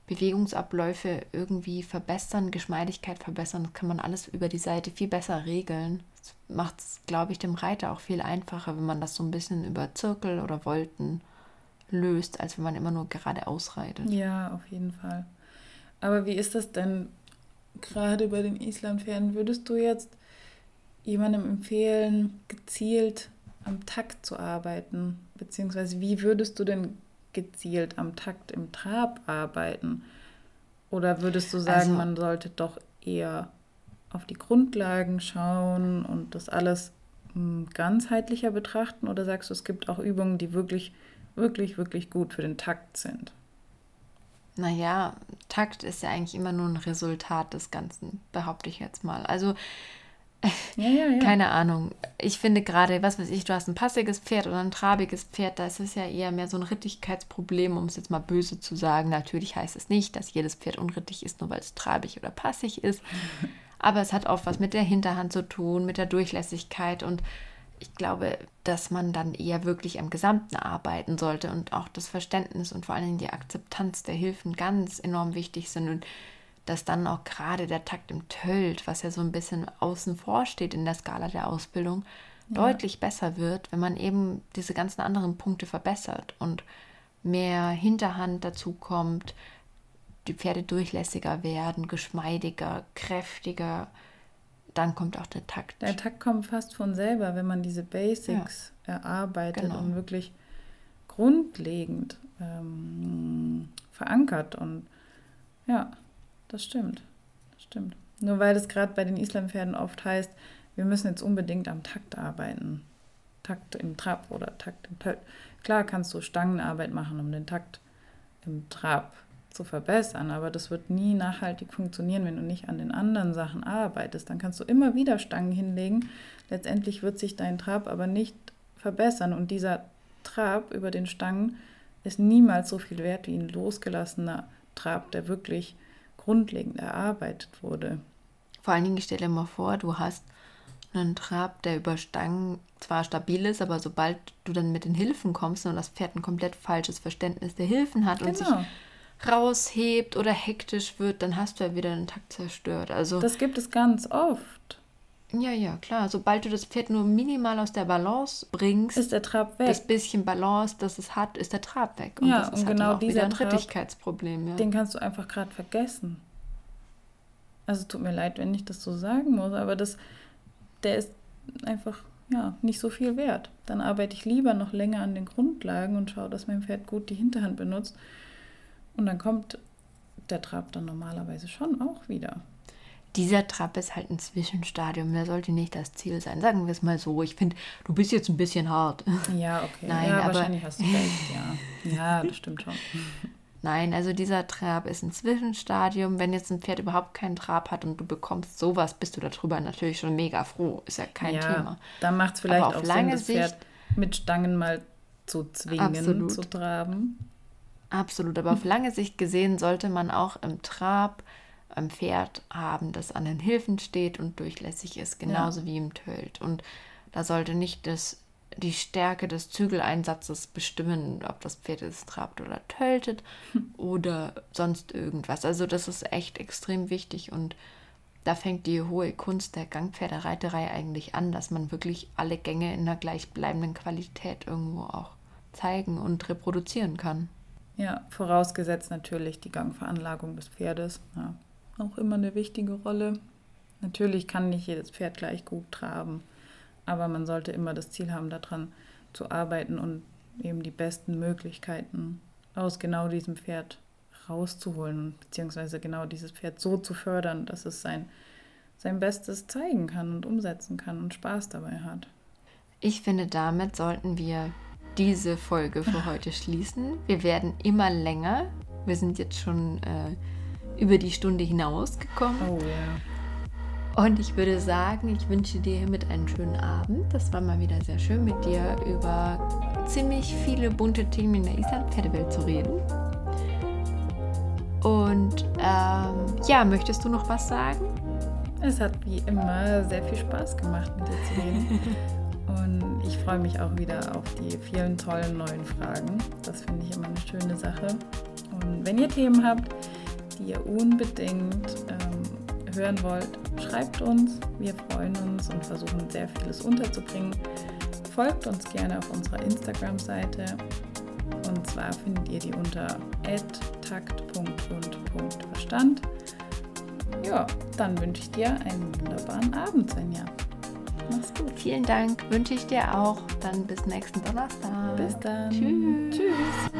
Speaker 1: Bewegungsabläufe irgendwie verbessern, Geschmeidigkeit verbessern, das kann man alles über die Seite viel besser regeln. Das macht es, glaube ich, dem Reiter auch viel einfacher, wenn man das so ein bisschen über Zirkel oder Wolten löst, als wenn man immer nur geradeaus reitet.
Speaker 2: Ja, auf jeden Fall. Aber wie ist das denn gerade bei den Islampferden? Würdest du jetzt jemandem empfehlen, gezielt am Takt zu arbeiten? Beziehungsweise wie würdest du denn gezielt am Takt im Trab arbeiten? Oder würdest du sagen, also, man sollte doch eher auf die Grundlagen schauen und das alles hm, ganzheitlicher betrachten? Oder sagst du, es gibt auch Übungen, die wirklich wirklich, wirklich gut für den Takt sind.
Speaker 1: Naja, Takt ist ja eigentlich immer nur ein Resultat des Ganzen, behaupte ich jetzt mal. Also, [laughs] ja, ja, ja. keine Ahnung. Ich finde gerade, was weiß ich, du hast ein passiges Pferd oder ein trabiges Pferd, da ist es ja eher mehr so ein Rittigkeitsproblem, um es jetzt mal böse zu sagen. Natürlich heißt es nicht, dass jedes Pferd unrittig ist, nur weil es trabig oder passig ist. [laughs] Aber es hat auch was mit der Hinterhand zu tun, mit der Durchlässigkeit und ich glaube, dass man dann eher wirklich am Gesamten arbeiten sollte und auch das Verständnis und vor allem die Akzeptanz der Hilfen ganz enorm wichtig sind und dass dann auch gerade der Takt im Tölt, was ja so ein bisschen außen vor steht in der Skala der Ausbildung, ja. deutlich besser wird, wenn man eben diese ganzen anderen Punkte verbessert und mehr Hinterhand dazu kommt, die Pferde durchlässiger werden, geschmeidiger, kräftiger, dann kommt auch der Takt.
Speaker 2: Der Takt kommt fast von selber, wenn man diese Basics ja. erarbeitet genau. und wirklich grundlegend ähm, verankert. Und ja, das stimmt. Das stimmt. Nur weil es gerade bei den Islampferden oft heißt, wir müssen jetzt unbedingt am Takt arbeiten. Takt im Trab oder Takt im Tölt. Klar kannst du Stangenarbeit machen, um den Takt im Trab zu verbessern, aber das wird nie nachhaltig funktionieren, wenn du nicht an den anderen Sachen arbeitest. Dann kannst du immer wieder Stangen hinlegen. Letztendlich wird sich dein Trab aber nicht verbessern und dieser Trab über den Stangen ist niemals so viel wert wie ein losgelassener Trab, der wirklich grundlegend erarbeitet wurde.
Speaker 1: Vor allen Dingen stell dir mal vor, du hast einen Trab, der über Stangen zwar stabil ist, aber sobald du dann mit den Hilfen kommst und das Pferd ein komplett falsches Verständnis der Hilfen hat genau. und sich genau raushebt oder hektisch wird, dann hast du ja wieder den Takt zerstört. Also
Speaker 2: das gibt es ganz oft.
Speaker 1: Ja, ja, klar. Sobald du das Pferd nur minimal aus der Balance bringst,
Speaker 2: ist der Trab weg.
Speaker 1: Das bisschen Balance, das es hat, ist der Trab weg.
Speaker 2: Und ja, das ist und halt genau
Speaker 1: dieser wieder ein Rittigkeitsproblem.
Speaker 2: Ja. Den kannst du einfach gerade vergessen. Also tut mir leid, wenn ich das so sagen muss, aber das, der ist einfach ja, nicht so viel wert. Dann arbeite ich lieber noch länger an den Grundlagen und schaue, dass mein Pferd gut die Hinterhand benutzt. Und dann kommt der Trab dann normalerweise schon auch wieder.
Speaker 1: Dieser Trab ist halt ein Zwischenstadium, der sollte nicht das Ziel sein. Sagen wir es mal so. Ich finde, du bist jetzt ein bisschen hart. [laughs]
Speaker 2: Ja, okay. Nein, ja, aber wahrscheinlich hast du recht, ja. Ja, das stimmt schon. [laughs]
Speaker 1: Nein, also dieser Trab ist ein Zwischenstadium. Wenn jetzt ein Pferd überhaupt keinen Trab hat und du bekommst sowas, bist du darüber natürlich schon mega froh. Ist ja kein ja, Thema.
Speaker 2: Dann macht es vielleicht auch Sinn, das Sicht, Pferd mit Stangen mal zu zwingen, absolut. zu traben.
Speaker 1: Absolut, aber auf lange Sicht gesehen sollte man auch im Trab ein Pferd haben, das an den Hilfen steht und durchlässig ist, genauso ja. wie im Tölt. Und da sollte nicht das die Stärke des Zügeleinsatzes bestimmen, ob das Pferd es trabt oder töltet hm. oder sonst irgendwas. Also das ist echt extrem wichtig und da fängt die hohe Kunst der Gangpferdereiterei eigentlich an, dass man wirklich alle Gänge in einer gleichbleibenden Qualität irgendwo auch zeigen und reproduzieren kann.
Speaker 2: Ja, vorausgesetzt natürlich die Gangveranlagung des Pferdes. Ja, auch immer eine wichtige Rolle. Natürlich kann nicht jedes Pferd gleich gut traben. Aber man sollte immer das Ziel haben, daran zu arbeiten und eben die besten Möglichkeiten aus genau diesem Pferd rauszuholen, beziehungsweise genau dieses Pferd so zu fördern, dass es sein, sein Bestes zeigen kann und umsetzen kann und Spaß dabei hat.
Speaker 1: Ich finde, damit sollten wir diese Folge für [laughs] heute schließen. Wir werden immer länger. Wir sind jetzt schon äh, über die Stunde hinausgekommen.
Speaker 2: Oh ja.
Speaker 1: Und ich würde sagen, ich wünsche dir hiermit einen schönen Abend. Das war mal wieder sehr schön mit dir über ziemlich viele bunte Themen in der Island-Pferdewelt zu reden. Und ähm, ja, möchtest du noch was sagen?
Speaker 2: Es hat wie immer sehr viel Spaß gemacht, mit dir zu reden. [laughs] Und ich freue mich auch wieder auf die vielen tollen neuen Fragen. Das finde ich immer eine schöne Sache. Und wenn ihr Themen habt, ihr unbedingt ähm, hören wollt, Schreibt uns, wir freuen uns und versuchen sehr vieles unterzubringen. Folgt uns gerne auf unserer Instagram-Seite und zwar findet ihr die unter takt.und.verstand. Ja, dann wünsche ich dir einen wunderbaren Abend, Svenja.
Speaker 1: Mach's gut. Vielen Dank, wünsche ich dir auch. Dann bis nächsten Donnerstag.
Speaker 2: Bis dann.
Speaker 1: Tschüss. Tschüss.